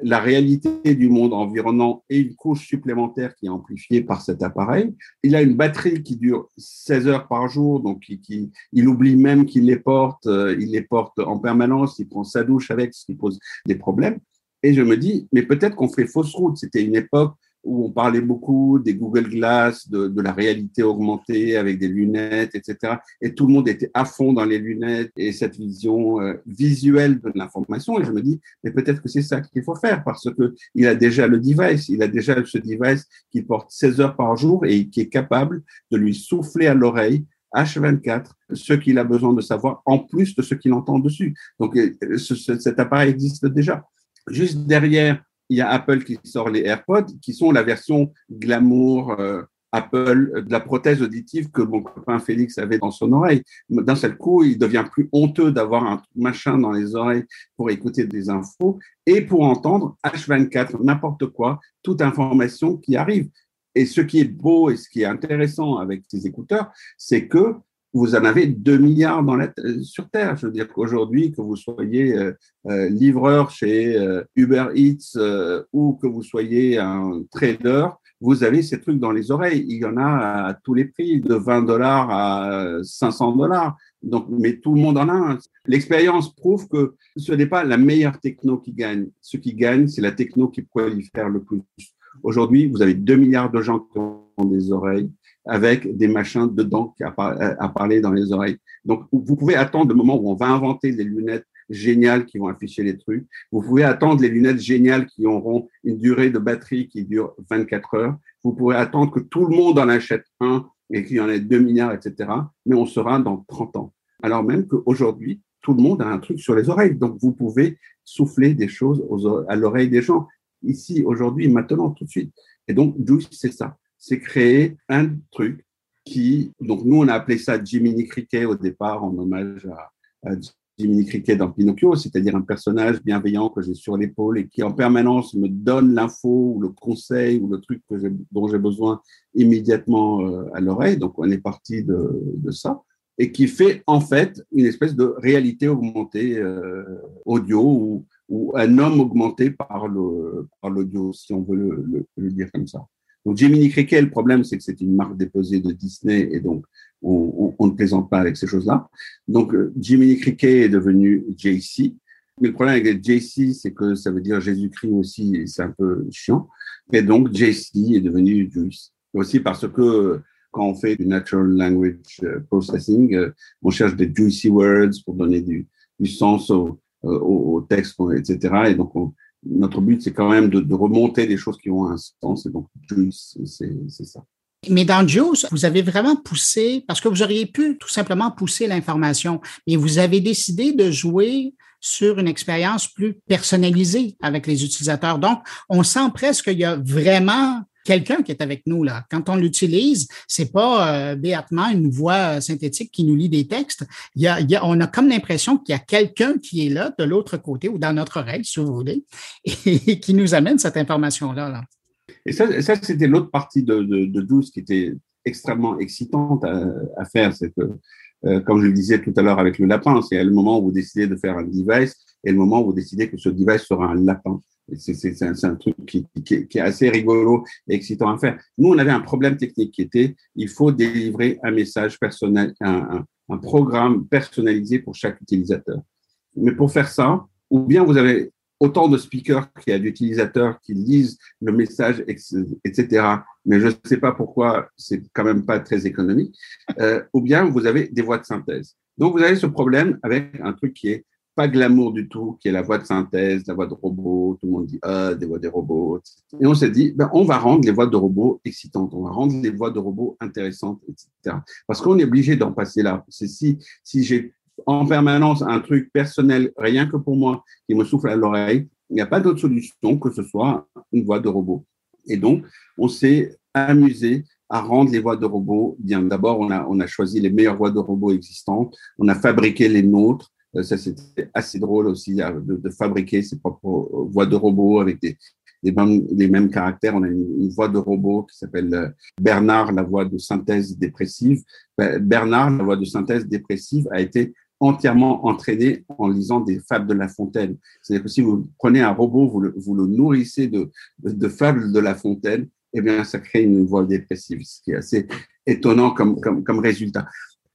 la réalité du monde environnant et une couche supplémentaire qui est amplifiée par cet appareil. Il a une batterie qui dure 16 heures par jour, donc il oublie même qu'il les porte, euh, il les porte en permanence, il prend sa douche avec, ce qui pose des problèmes. Et je me dis, mais peut-être qu'on fait fausse route. C'était une époque où on parlait beaucoup des Google Glass, de, de, la réalité augmentée avec des lunettes, etc. Et tout le monde était à fond dans les lunettes et cette vision euh, visuelle de l'information. Et je me dis, mais peut-être que c'est ça qu'il faut faire parce que il a déjà le device, il a déjà ce device qui porte 16 heures par jour et qui est capable de lui souffler à l'oreille H24 ce qu'il a besoin de savoir en plus de ce qu'il entend dessus. Donc, euh, ce, cet appareil existe déjà. Juste derrière, il y a Apple qui sort les AirPods, qui sont la version glamour euh, Apple de la prothèse auditive que mon copain Félix avait dans son oreille. D'un seul coup, il devient plus honteux d'avoir un machin dans les oreilles pour écouter des infos et pour entendre H24, n'importe quoi, toute information qui arrive. Et ce qui est beau et ce qui est intéressant avec ces écouteurs, c'est que vous en avez 2 milliards dans la, sur Terre. Je veux dire qu'aujourd'hui, que vous soyez euh, euh, livreur chez euh, Uber Eats ou que vous soyez un trader, vous avez ces trucs dans les oreilles. Il y en a à tous les prix, de 20 dollars à 500 dollars. Donc, mais tout le monde en a un. L'expérience prouve que ce n'est pas la meilleure techno qui gagne. Ce qui gagne, c'est la techno qui prolifère le plus. Aujourd'hui, vous avez 2 milliards de gens qui ont des oreilles avec des machins dedans à, parler dans les oreilles. Donc, vous pouvez attendre le moment où on va inventer des lunettes géniales qui vont afficher les trucs. Vous pouvez attendre les lunettes géniales qui auront une durée de batterie qui dure 24 heures. Vous pouvez attendre que tout le monde en achète un et qu'il y en ait 2 milliards, etc. Mais on sera dans 30 ans. Alors même qu'aujourd'hui, tout le monde a un truc sur les oreilles. Donc, vous pouvez souffler des choses à l'oreille des gens. Ici, aujourd'hui, maintenant, tout de suite. Et donc, Juice, c'est ça c'est créer un truc qui, donc nous on a appelé ça Jiminy Cricket au départ en hommage à, Jiminy Cricket dans Pinocchio, c'est-à-dire un personnage bienveillant que j'ai sur l'épaule et qui en permanence me donne l'info ou le conseil ou le truc que dont j'ai besoin immédiatement euh, à l'oreille. Donc on est parti de, ça et qui fait en fait une espèce de réalité augmentée euh, audio ou, un homme augmenté par le par l'audio, si on veut le, le dire comme ça. Donc Jiminy Cricket, le problème, c'est que c'est une marque déposée de Disney et donc on, on, ne plaisante pas avec ces choses-là. Donc euh, Jiminy Cricket est devenu JC. Mais le problème avec JC, c'est que ça veut dire Jésus-Christ aussi, et c'est un peu chiant. Et donc JC est devenu Juice. Aussi parce que quand on fait du natural language euh, processing, euh, on cherche des juicy words pour donner du, du sens au, au, au texte, etc. Et donc on, notre but, c'est quand même de, remonter des choses qui ont un sens. Et donc, c'est ça. Mais dans Juice, vous avez vraiment poussé, parce que vous auriez pu tout simplement pousser l'information, mais vous avez décidé de jouer sur une expérience plus personnalisée avec les utilisateurs. Donc, on sent presque qu'il y a vraiment quelqu'un qui est avec nous là. Quand on l'utilise, c'est pas euh, béatement une voix euh, synthétique qui nous lit des textes. Il y a, on a comme l'impression qu'il y a quelqu'un qui est là de l'autre côté ou dans notre oreille, si vous voulez, et qui nous amène cette information là. là. Et ça, c'était l'autre partie de, de, qui était extrêmement excitante à, à faire. C'est que, euh, comme je le disais tout à l'heure avec le lapin, c'est le moment où vous décidez de faire un device et le moment où vous décidez que ce device sera un lapin. C'est un, truc qui, est assez rigolo et excitant à faire. Nous, on avait un problème technique qui était, il faut délivrer un message personnel, un programme personnalisé pour chaque utilisateur. Mais pour faire ça, ou bien vous avez autant de speakers qu'il y a d'utilisateurs qui lisent le message, etc. Mais je ne sais pas pourquoi c'est quand même pas très économique. Euh, ou bien vous avez des voix de synthèse. Donc vous avez ce problème avec un truc qui est pas glamour du tout, qui est la voix de synthèse, la voix de robot. Tout le monde dit ah, des voix des robots. Et on s'est dit, ben, on va rendre les voix de robots excitantes, on va rendre les voix de robots intéressantes, etc. Parce qu'on est obligé d'en passer là. C'est si, si j'ai en permanence un truc personnel, rien que pour moi, qui me souffle à l'oreille, il n'y a pas d'autre solution que ce soit une voix de robot. Et donc, on s'est amusé à rendre les voix de robots bien. D'abord, on a, on a choisi les meilleures voix de robots existantes, on a fabriqué les nôtres. Euh, ça, c'était assez drôle aussi euh, de, fabriquer ses propres euh, voix de robots avec des, mêmes, caractères. On a une, voix de robot qui s'appelle Bernard, la voix de synthèse dépressive. Ben, Bernard, la voix de synthèse dépressive, a été entièrement entraîné en lisant des fables de La Fontaine. C'est-à-dire que si vous prenez un robot, vous le, nourrissez de, fables de La Fontaine, eh bien, ça crée une voix dépressive, ce qui est assez étonnant comme résultat.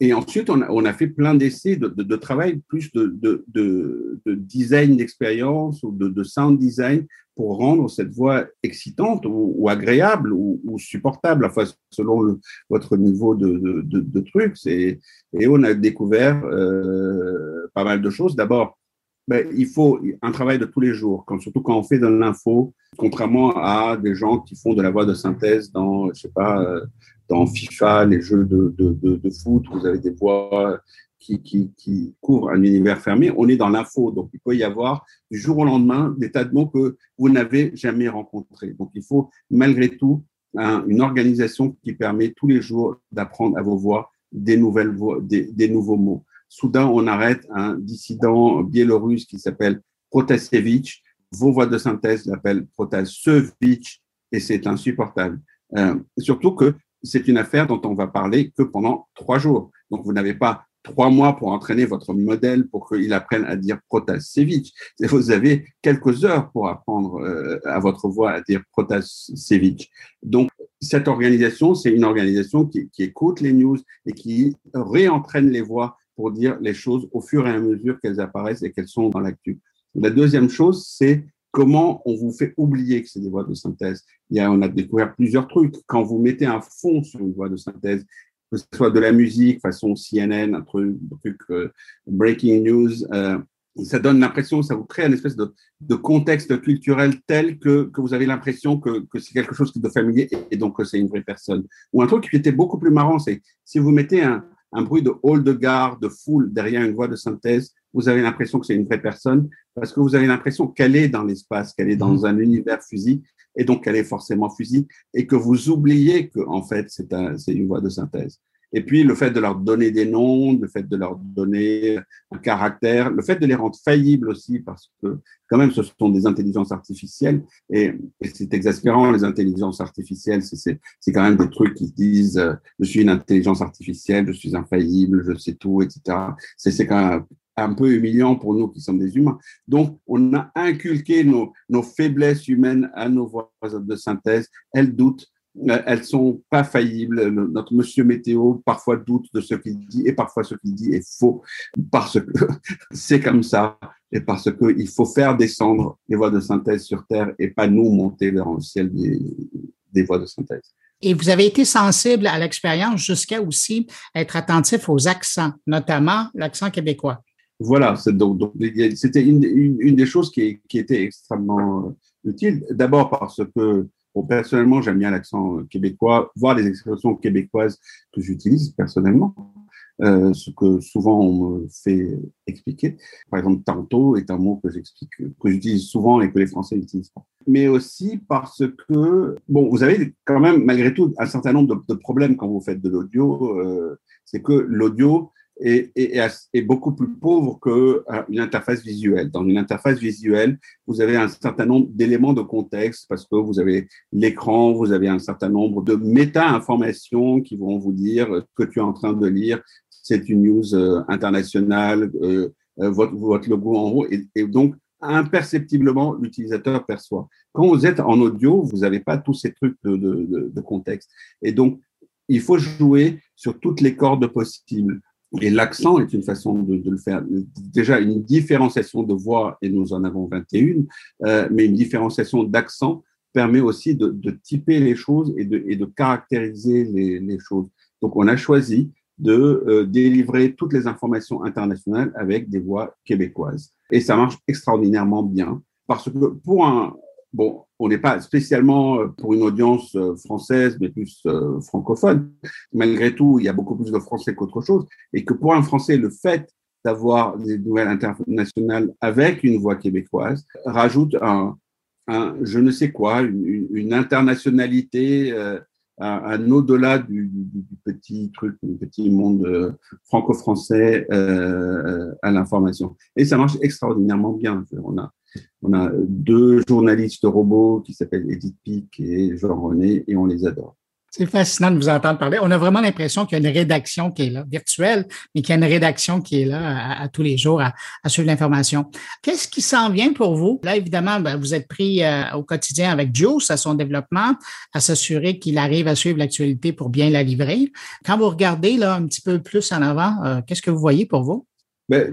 Et ensuite, on a, fait plein d'essais de, travail, plus de, de design d'expérience ou de, sound design pour rendre cette voix excitante ou, agréable ou, supportable, enfin, selon votre niveau de, trucs. Et, et on a découvert euh, pas mal de choses. D'abord, ben, il faut un travail de tous les jours, quand, surtout quand on fait de l'info, contrairement à des gens qui font de la voix de synthèse dans, je sais pas, euh, dans FIFA, les jeux de, de, de, de foot, vous avez des voix qui, qui, qui, couvrent un univers fermé. On est dans l'info, donc il peut y avoir du jour au lendemain des tas de mots que vous n'avez jamais rencontrés. Donc il faut malgré tout une organisation qui permet tous les jours d'apprendre à vos voix des nouvelles voix, des, des nouveaux mots. Soudain, on arrête un dissident biélorusse qui s'appelle Protasevich. Vos voix de synthèse l'appellent Protasevich et c'est insupportable. Euh, surtout que c'est une affaire dont on va parler que pendant trois jours. Donc, vous n'avez pas trois mois pour entraîner votre modèle pour qu'il apprenne à dire Protasevich. Vous avez quelques heures pour apprendre euh, à votre voix à dire Protasevich. Donc, cette organisation, c'est une organisation qui, qui, écoute les news et qui réentraîne les voix pour dire les choses au fur et à mesure qu'elles apparaissent et qu'elles sont dans l'actu. La deuxième chose, c'est comment on vous fait oublier que c'est des voix de synthèse. Il y a, on a découvert plusieurs trucs. Quand vous mettez un fond sur une voix de synthèse, que ce soit de la musique, façon CNN, un truc, truc euh, breaking news, euh, ça donne l'impression, ça vous crée une espèce de, contexte culturel tel que, que vous avez l'impression que, que c'est quelque chose de familier et, donc que c'est une vraie personne. Ou un truc qui était beaucoup plus marrant, c'est si vous mettez un, un bruit de hall de gare, de foule derrière une voix de synthèse, vous avez l'impression que c'est une vraie personne parce que vous avez l'impression qu'elle est dans l'espace, qu'elle est dans mhm. un univers physique et donc qu'elle est forcément physique et que vous oubliez que en fait c'est un, une voix de synthèse. Et puis le fait de leur donner des noms, le fait de leur donner un caractère, le fait de les rendre faillibles aussi, parce que quand même ce sont des intelligences artificielles et, c'est exaspérant les intelligences artificielles, c'est quand même des trucs qui disent euh, je suis une intelligence artificielle, je suis infaillible, je sais tout, etc. C'est quand même un peu humiliant pour nous qui sommes des humains. Donc, on a inculqué nos, nos faiblesses humaines à nos voix de synthèse. Elles doutent, elles sont pas faillibles. Notre monsieur météo parfois doute de ce qu'il dit et parfois ce qu'il dit est faux parce que c'est comme ça et parce que il faut faire descendre les voies de synthèse sur Terre et pas nous monter vers le ciel des, des voies de synthèse. Et vous avez été sensible à l'expérience jusqu'à aussi être attentif aux accents, notamment l'accent québécois. Voilà, c'était une, une, des choses qui, qui était extrêmement utile. D'abord parce que personnellement, j'aime bien l'accent euh, québécois, voir les expressions québécoises que j'utilise personnellement, euh, ce que souvent on me fait expliquer. Par exemple, tantôt est un mot que j'explique, que j'utilise souvent et que les Français n'utilisent pas. Mais aussi parce que, bon, vous avez quand même, malgré tout, un certain nombre de, problèmes quand vous faites de l'audio. Euh, c'est que l'audio, est, beaucoup plus pauvre qu'une interface visuelle. Dans une interface visuelle, vous avez un certain nombre d'éléments de contexte parce que vous avez l'écran, vous avez un certain nombre de méta-informations qui vont vous dire ce que tu es en train de lire, c'est une news euh, internationale, euh, euh, votre, logo en haut, et, donc imperceptiblement, l'utilisateur perçoit. Quand vous êtes en audio, vous n'avez pas tous ces trucs de contexte. Et donc, il faut jouer sur toutes les cordes possibles. Et l'accent est une façon de, de, le faire. Déjà, une différenciation de voix, et nous en avons 21, euh, mais une différenciation d'accent permet aussi de, de, typer les choses et de, et de caractériser les, les, choses. Donc, on a choisi de délivrer toutes les informations internationales avec des voix québécoises. Et ça marche extraordinairement bien parce que pour un, bon, on n'est pas spécialement euh, pour une audience euh, française, mais plus euh, francophone. Malgré tout, il y a beaucoup plus de Français qu'autre chose. Et que pour un Français, le fait d'avoir des nouvelles internationales avec une voix québécoise rajoute un, je ne sais quoi, une, internationalité, un, au-delà du, du, petit truc, du petit monde franco-français à l'information. Et ça marche extraordinairement bien. On a on a deux journalistes robots qui s'appellent Edith Pic et Jean René et on les adore. C'est fascinant de vous entendre parler. On a vraiment l'impression qu'il y a une rédaction qui est là, virtuelle, mais qu'il y a une rédaction qui est là à, tous les jours à, suivre l'information. Qu'est-ce qui s'en vient pour vous? Là, évidemment, ben, vous êtes pris euh, au quotidien avec Juice à son développement, à s'assurer qu'il arrive à suivre l'actualité pour bien la livrer. Quand vous regardez là un petit peu plus en avant, euh, qu'est-ce que vous voyez pour vous? Ben,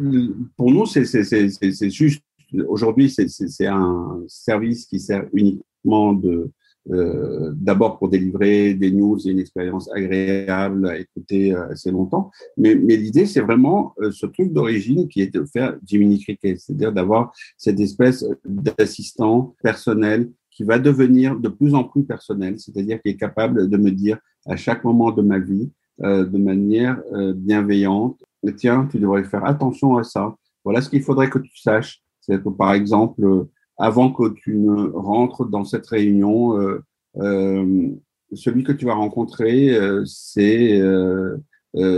pour nous, c'est juste Aujourd'hui, c'est un service qui sert uniquement de euh, d'abord pour délivrer des news et une expérience agréable à écouter euh, assez longtemps. Mais, l'idée, c'est vraiment euh, ce truc d'origine qui est de faire Jiminy Cricket, c'est-à-dire d'avoir cette espèce d'assistant personnel qui va devenir de plus en plus personnel, c'est-à-dire qui est capable de me dire à chaque moment de ma vie, de manière bienveillante, tiens, tu devrais faire attention à ça. Voilà ce qu'il faudrait que tu saches. C'est par exemple, euh, avant que tu ne rentres dans cette réunion, euh, euh, celui que tu vas rencontrer, c'est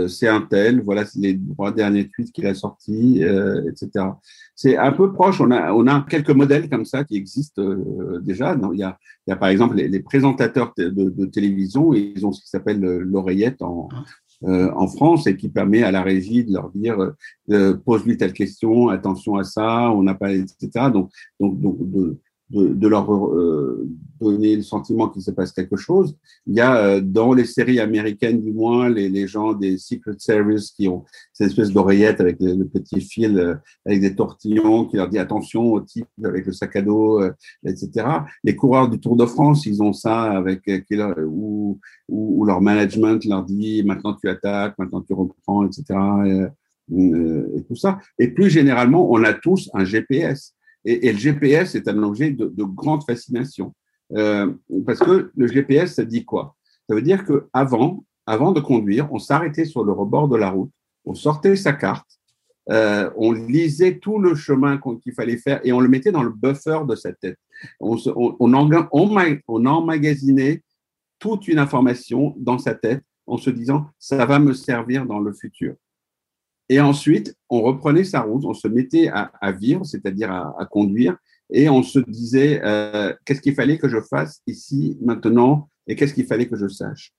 c'est un tel, voilà les trois derniers tweets qu'il a sortis, etc. C'est un peu proche. On a, on a quelques modèles comme ça qui existent déjà. il, y a, il y a par exemple les, présentateurs de, de, télévision, ils ont ce qui s'appelle l'oreillette en, ah. Euh, en France et qui permet à la régie de leur dire euh, pose-lui telle question, attention à ça, on n'a pas, etc. Donc, donc, de, leur euh, donner le sentiment qu'il se passe quelque chose. Il y a euh, dans les séries américaines du moins les, les gens des Secret Service qui ont cette espèce d'oreillette avec le, petit fil euh, avec des tortillons qui leur dit attention au type avec le sac à dos, etc. Les coureurs du Tour de France, ils ont ça avec où, où, leur management leur dit maintenant tu attaques, maintenant tu reprends, etc. et tout ça. Et plus généralement, on a tous un GPS. Et, le GPS est un objet de, grande fascination. Euh, parce que le GPS, ça dit quoi? Ça veut dire que avant, de conduire, on s'arrêtait sur le rebord de la route, on sortait sa carte, euh, on lisait tout le chemin qu'il fallait faire et on le mettait dans le buffer de sa tête. On, on emmagasinait toute une information dans sa tête en se disant ça va me servir dans le futur. Et ensuite, on reprenait sa route, on se mettait à, vivre, c'est-à-dire à, conduire, et on se disait euh, qu'est-ce qu'il fallait que je fasse ici, maintenant, et qu'est-ce qu'il fallait que je sache?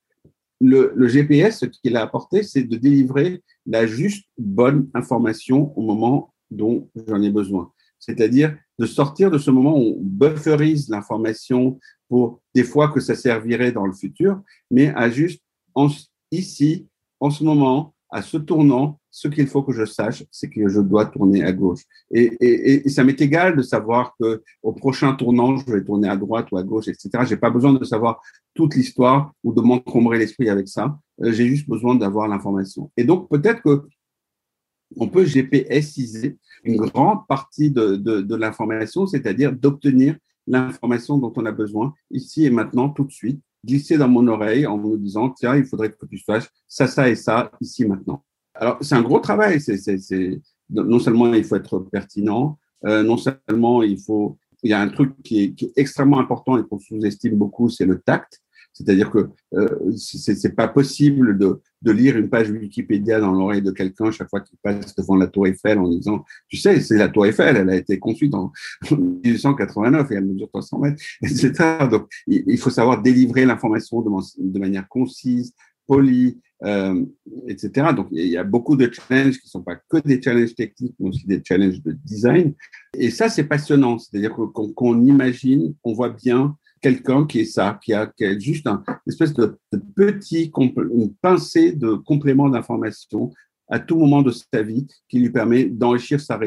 Le, le GPS, ce qu'il a apporté, c'est de délivrer la juste bonne information au moment dont j'en ai besoin. C'est-à-dire de sortir de ce moment où on bufferise l'information pour des fois que ça servirait dans le futur, mais à juste en, ici, en ce moment, à ce tournant, ce qu'il faut que je sache, c'est que je dois tourner à gauche. Et, ça m'est égal de savoir que au prochain tournant, je vais tourner à droite ou à gauche, etc. J'ai pas besoin de savoir toute l'histoire ou de m'encombrer l'esprit avec ça. Euh, j'ai juste besoin d'avoir l'information. Et donc, peut-être que on peut GPSiser une grande partie de l'information, c'est-à-dire d'obtenir l'information dont on a besoin ici et maintenant, tout de suite, glisser dans mon oreille en me disant, tiens, il faudrait que tu saches ça, ça et ça, ici, maintenant. Alors, c'est un gros travail. C'est, c'est, non seulement il faut être pertinent, euh, non seulement il faut, il y a un truc qui est, qui est extrêmement important et qu'on sous-estime beaucoup, c'est le tact. C'est-à-dire que euh, c'est pas possible de, de, lire une page Wikipédia dans l'oreille de quelqu'un chaque fois qu'il passe devant la Tour Eiffel en disant, tu sais, c'est la Tour Eiffel, elle a été conçue en 1889 et elle mesure 300 mètres, etc. Donc, il, faut savoir délivrer l'information de, manière concise, polie, euh, etc. Donc, il y a beaucoup de challenges qui ne sont pas que des challenges techniques, mais aussi des challenges de design. Et ça, c'est passionnant. C'est-à-dire qu'on imagine, on voit bien quelqu'un qui est ça, qui a, juste un, une espèce de, petit, une pincée de complément d'information à tout moment de sa vie qui lui permet d'enrichir sa,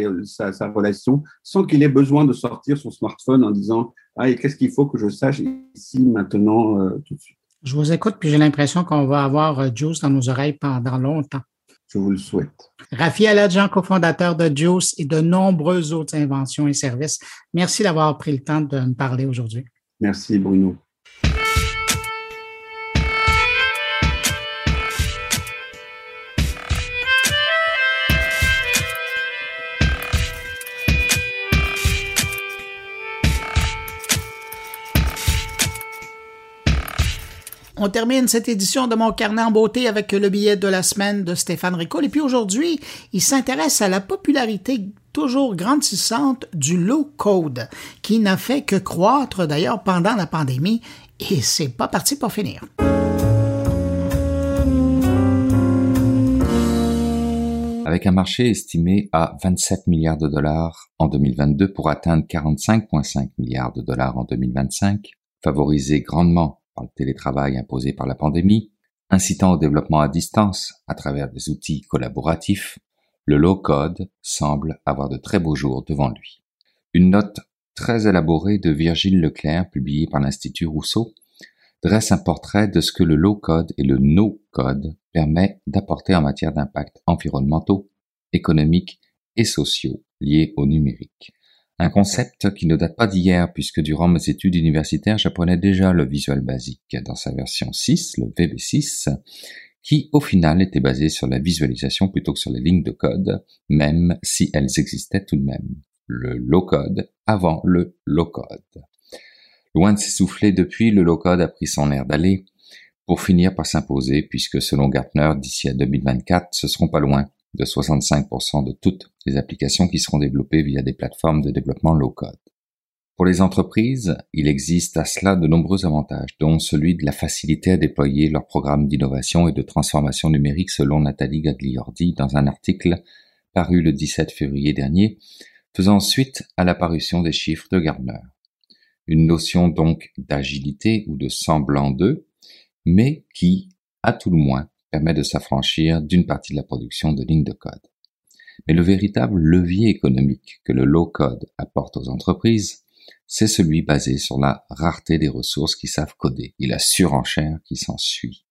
sa, relation sans qu'il ait besoin de sortir son smartphone en disant ah qu'est-ce qu'il faut que je sache ici maintenant euh, tout de suite. Je vous écoute, puis j'ai l'impression qu'on va avoir euh, Juice dans nos oreilles pendant longtemps. Je vous le souhaite. Rafi Aladjan, cofondateur de Juice et de nombreuses autres inventions et services. Merci d'avoir pris le temps de me parler aujourd'hui. Merci, Bruno. On termine cette édition de Mon Carnet en beauté avec le billet de la semaine de Stéphane Ricoul. Et puis aujourd'hui, il s'intéresse à la popularité toujours grandissante du low code, qui n'a fait que croître d'ailleurs pendant la pandémie. Et c'est pas parti pour finir. Avec un marché estimé à 27 milliards de dollars en 2022 pour atteindre 45,5 milliards de dollars en 2025, favorisé grandement le télétravail imposé par la pandémie, incitant au développement à distance à travers des outils collaboratifs, le low-code semble avoir de très beaux jours devant lui. Une note très élaborée de Virgile Leclerc, publiée par l'Institut Rousseau, dresse un portrait de ce que le low-code et le no-code permet d'apporter en matière d'impact environnementaux, économiques et sociaux liés au numérique. Un concept qui ne date pas d'hier puisque durant mes études universitaires, j'apprenais déjà le Visual Basic dans sa version 6, le VB6, qui au final était basé sur la visualisation plutôt que sur les lignes de code, même si elles existaient tout de même. Le low code avant le low code. Loin de s'essouffler depuis, le low code a pris son air d'aller pour finir par s'imposer puisque selon Gartner, d'ici à 2024, ce seront pas loin de 65% de toutes les applications qui seront développées via des plateformes de développement low-code. Pour les entreprises, il existe à cela de nombreux avantages, dont celui de la facilité à déployer leurs programmes d'innovation et de transformation numérique selon Nathalie Gagliordi dans un article paru le 17 février dernier, faisant suite à l'apparition des chiffres de Gardner. Une notion donc d'agilité ou de semblant d'eux, mais qui, à tout le moins, permet de s'affranchir d'une partie de la production de lignes de code. Mais le véritable levier économique que le low-code apporte aux entreprises, c'est celui basé sur la rareté des ressources qui savent coder et la surenchère qui s'ensuit.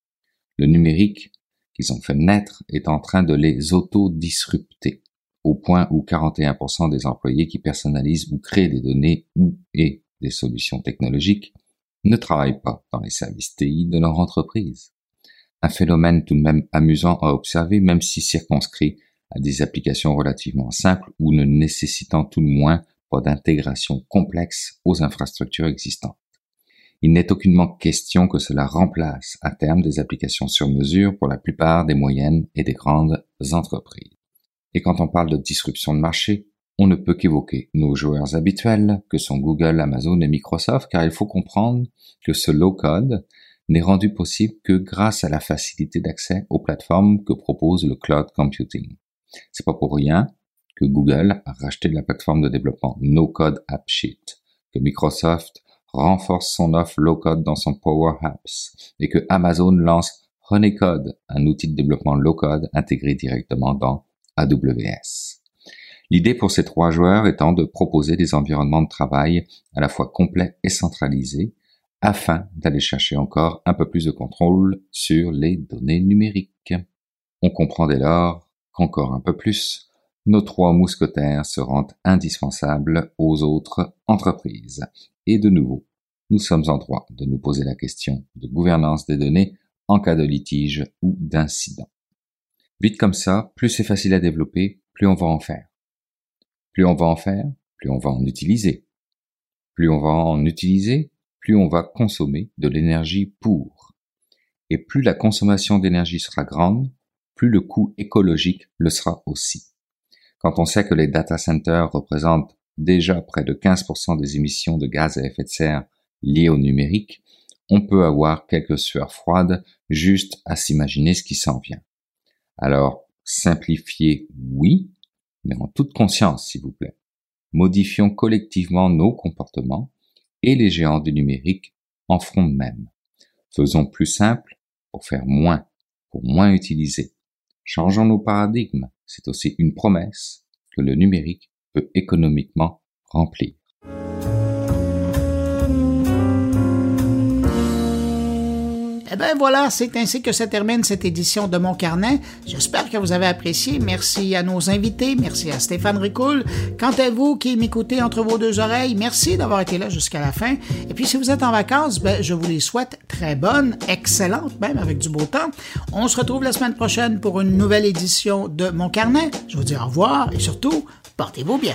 Le numérique qu'ils ont fait naître est en train de les auto-disrupter, au point où 41% des employés qui personnalisent ou créent des données ou et des solutions technologiques ne travaillent pas dans les services TI de leur entreprise un phénomène tout de même amusant à observer même si circonscrit à des applications relativement simples ou ne nécessitant tout le moins d'intégration complexe aux infrastructures existantes. Il n'est aucunement question que cela remplace à terme des applications sur mesure pour la plupart des moyennes et des grandes entreprises. Et quand on parle de disruption de marché, on ne peut qu'évoquer nos joueurs habituels que sont Google, Amazon et Microsoft car il faut comprendre que ce low code n'est rendu possible que grâce à la facilité d'accès aux plateformes que propose le cloud computing. C'est pas pour rien que Google a racheté la plateforme de développement No Code AppSheet, que Microsoft renforce son offre low code dans son Power Apps et que Amazon lance Honeycode, un outil de développement low code intégré directement dans AWS. L'idée pour ces trois joueurs étant de proposer des environnements de travail à la fois complets et centralisés afin d'aller chercher encore un peu plus de contrôle sur les données numériques. On comprend dès lors qu'encore un peu plus, nos trois mousquetaires se rendent indispensables aux autres entreprises. Et de nouveau, nous sommes en droit de nous poser la question de gouvernance des données en cas de litige ou d'incident. Vite comme ça, plus c'est facile à développer, plus on va en faire. Plus on va en faire, plus on va en utiliser. Plus on va en utiliser, plus on va consommer de l'énergie pour. Et plus la consommation d'énergie sera grande, plus le coût écologique le sera aussi. Quand on sait que les data centers représentent déjà près de 15% des émissions de gaz à effet de serre liées au numérique, on peut avoir quelques sueurs froides juste à s'imaginer ce qui s'en vient. Alors, simplifier, oui, mais en toute conscience, s'il vous plaît. Modifions collectivement nos comportements et les géants du numérique en feront même. Faisons plus simple pour faire moins, pour moins utiliser. Changeons nos paradigmes, c'est aussi une promesse que le numérique peut économiquement remplir. Eh bien voilà, c'est ainsi que se termine cette édition de Mon Carnet. J'espère que vous avez apprécié. Merci à nos invités, merci à Stéphane Ricoul. Quant à vous qui m'écoutez entre vos deux oreilles, merci d'avoir été là jusqu'à la fin. Et puis si vous êtes en vacances, ben, je vous les souhaite très bonnes, excellentes même avec du beau temps. On se retrouve la semaine prochaine pour une nouvelle édition de Mon Carnet. Je vous dis au revoir et surtout, portez-vous bien.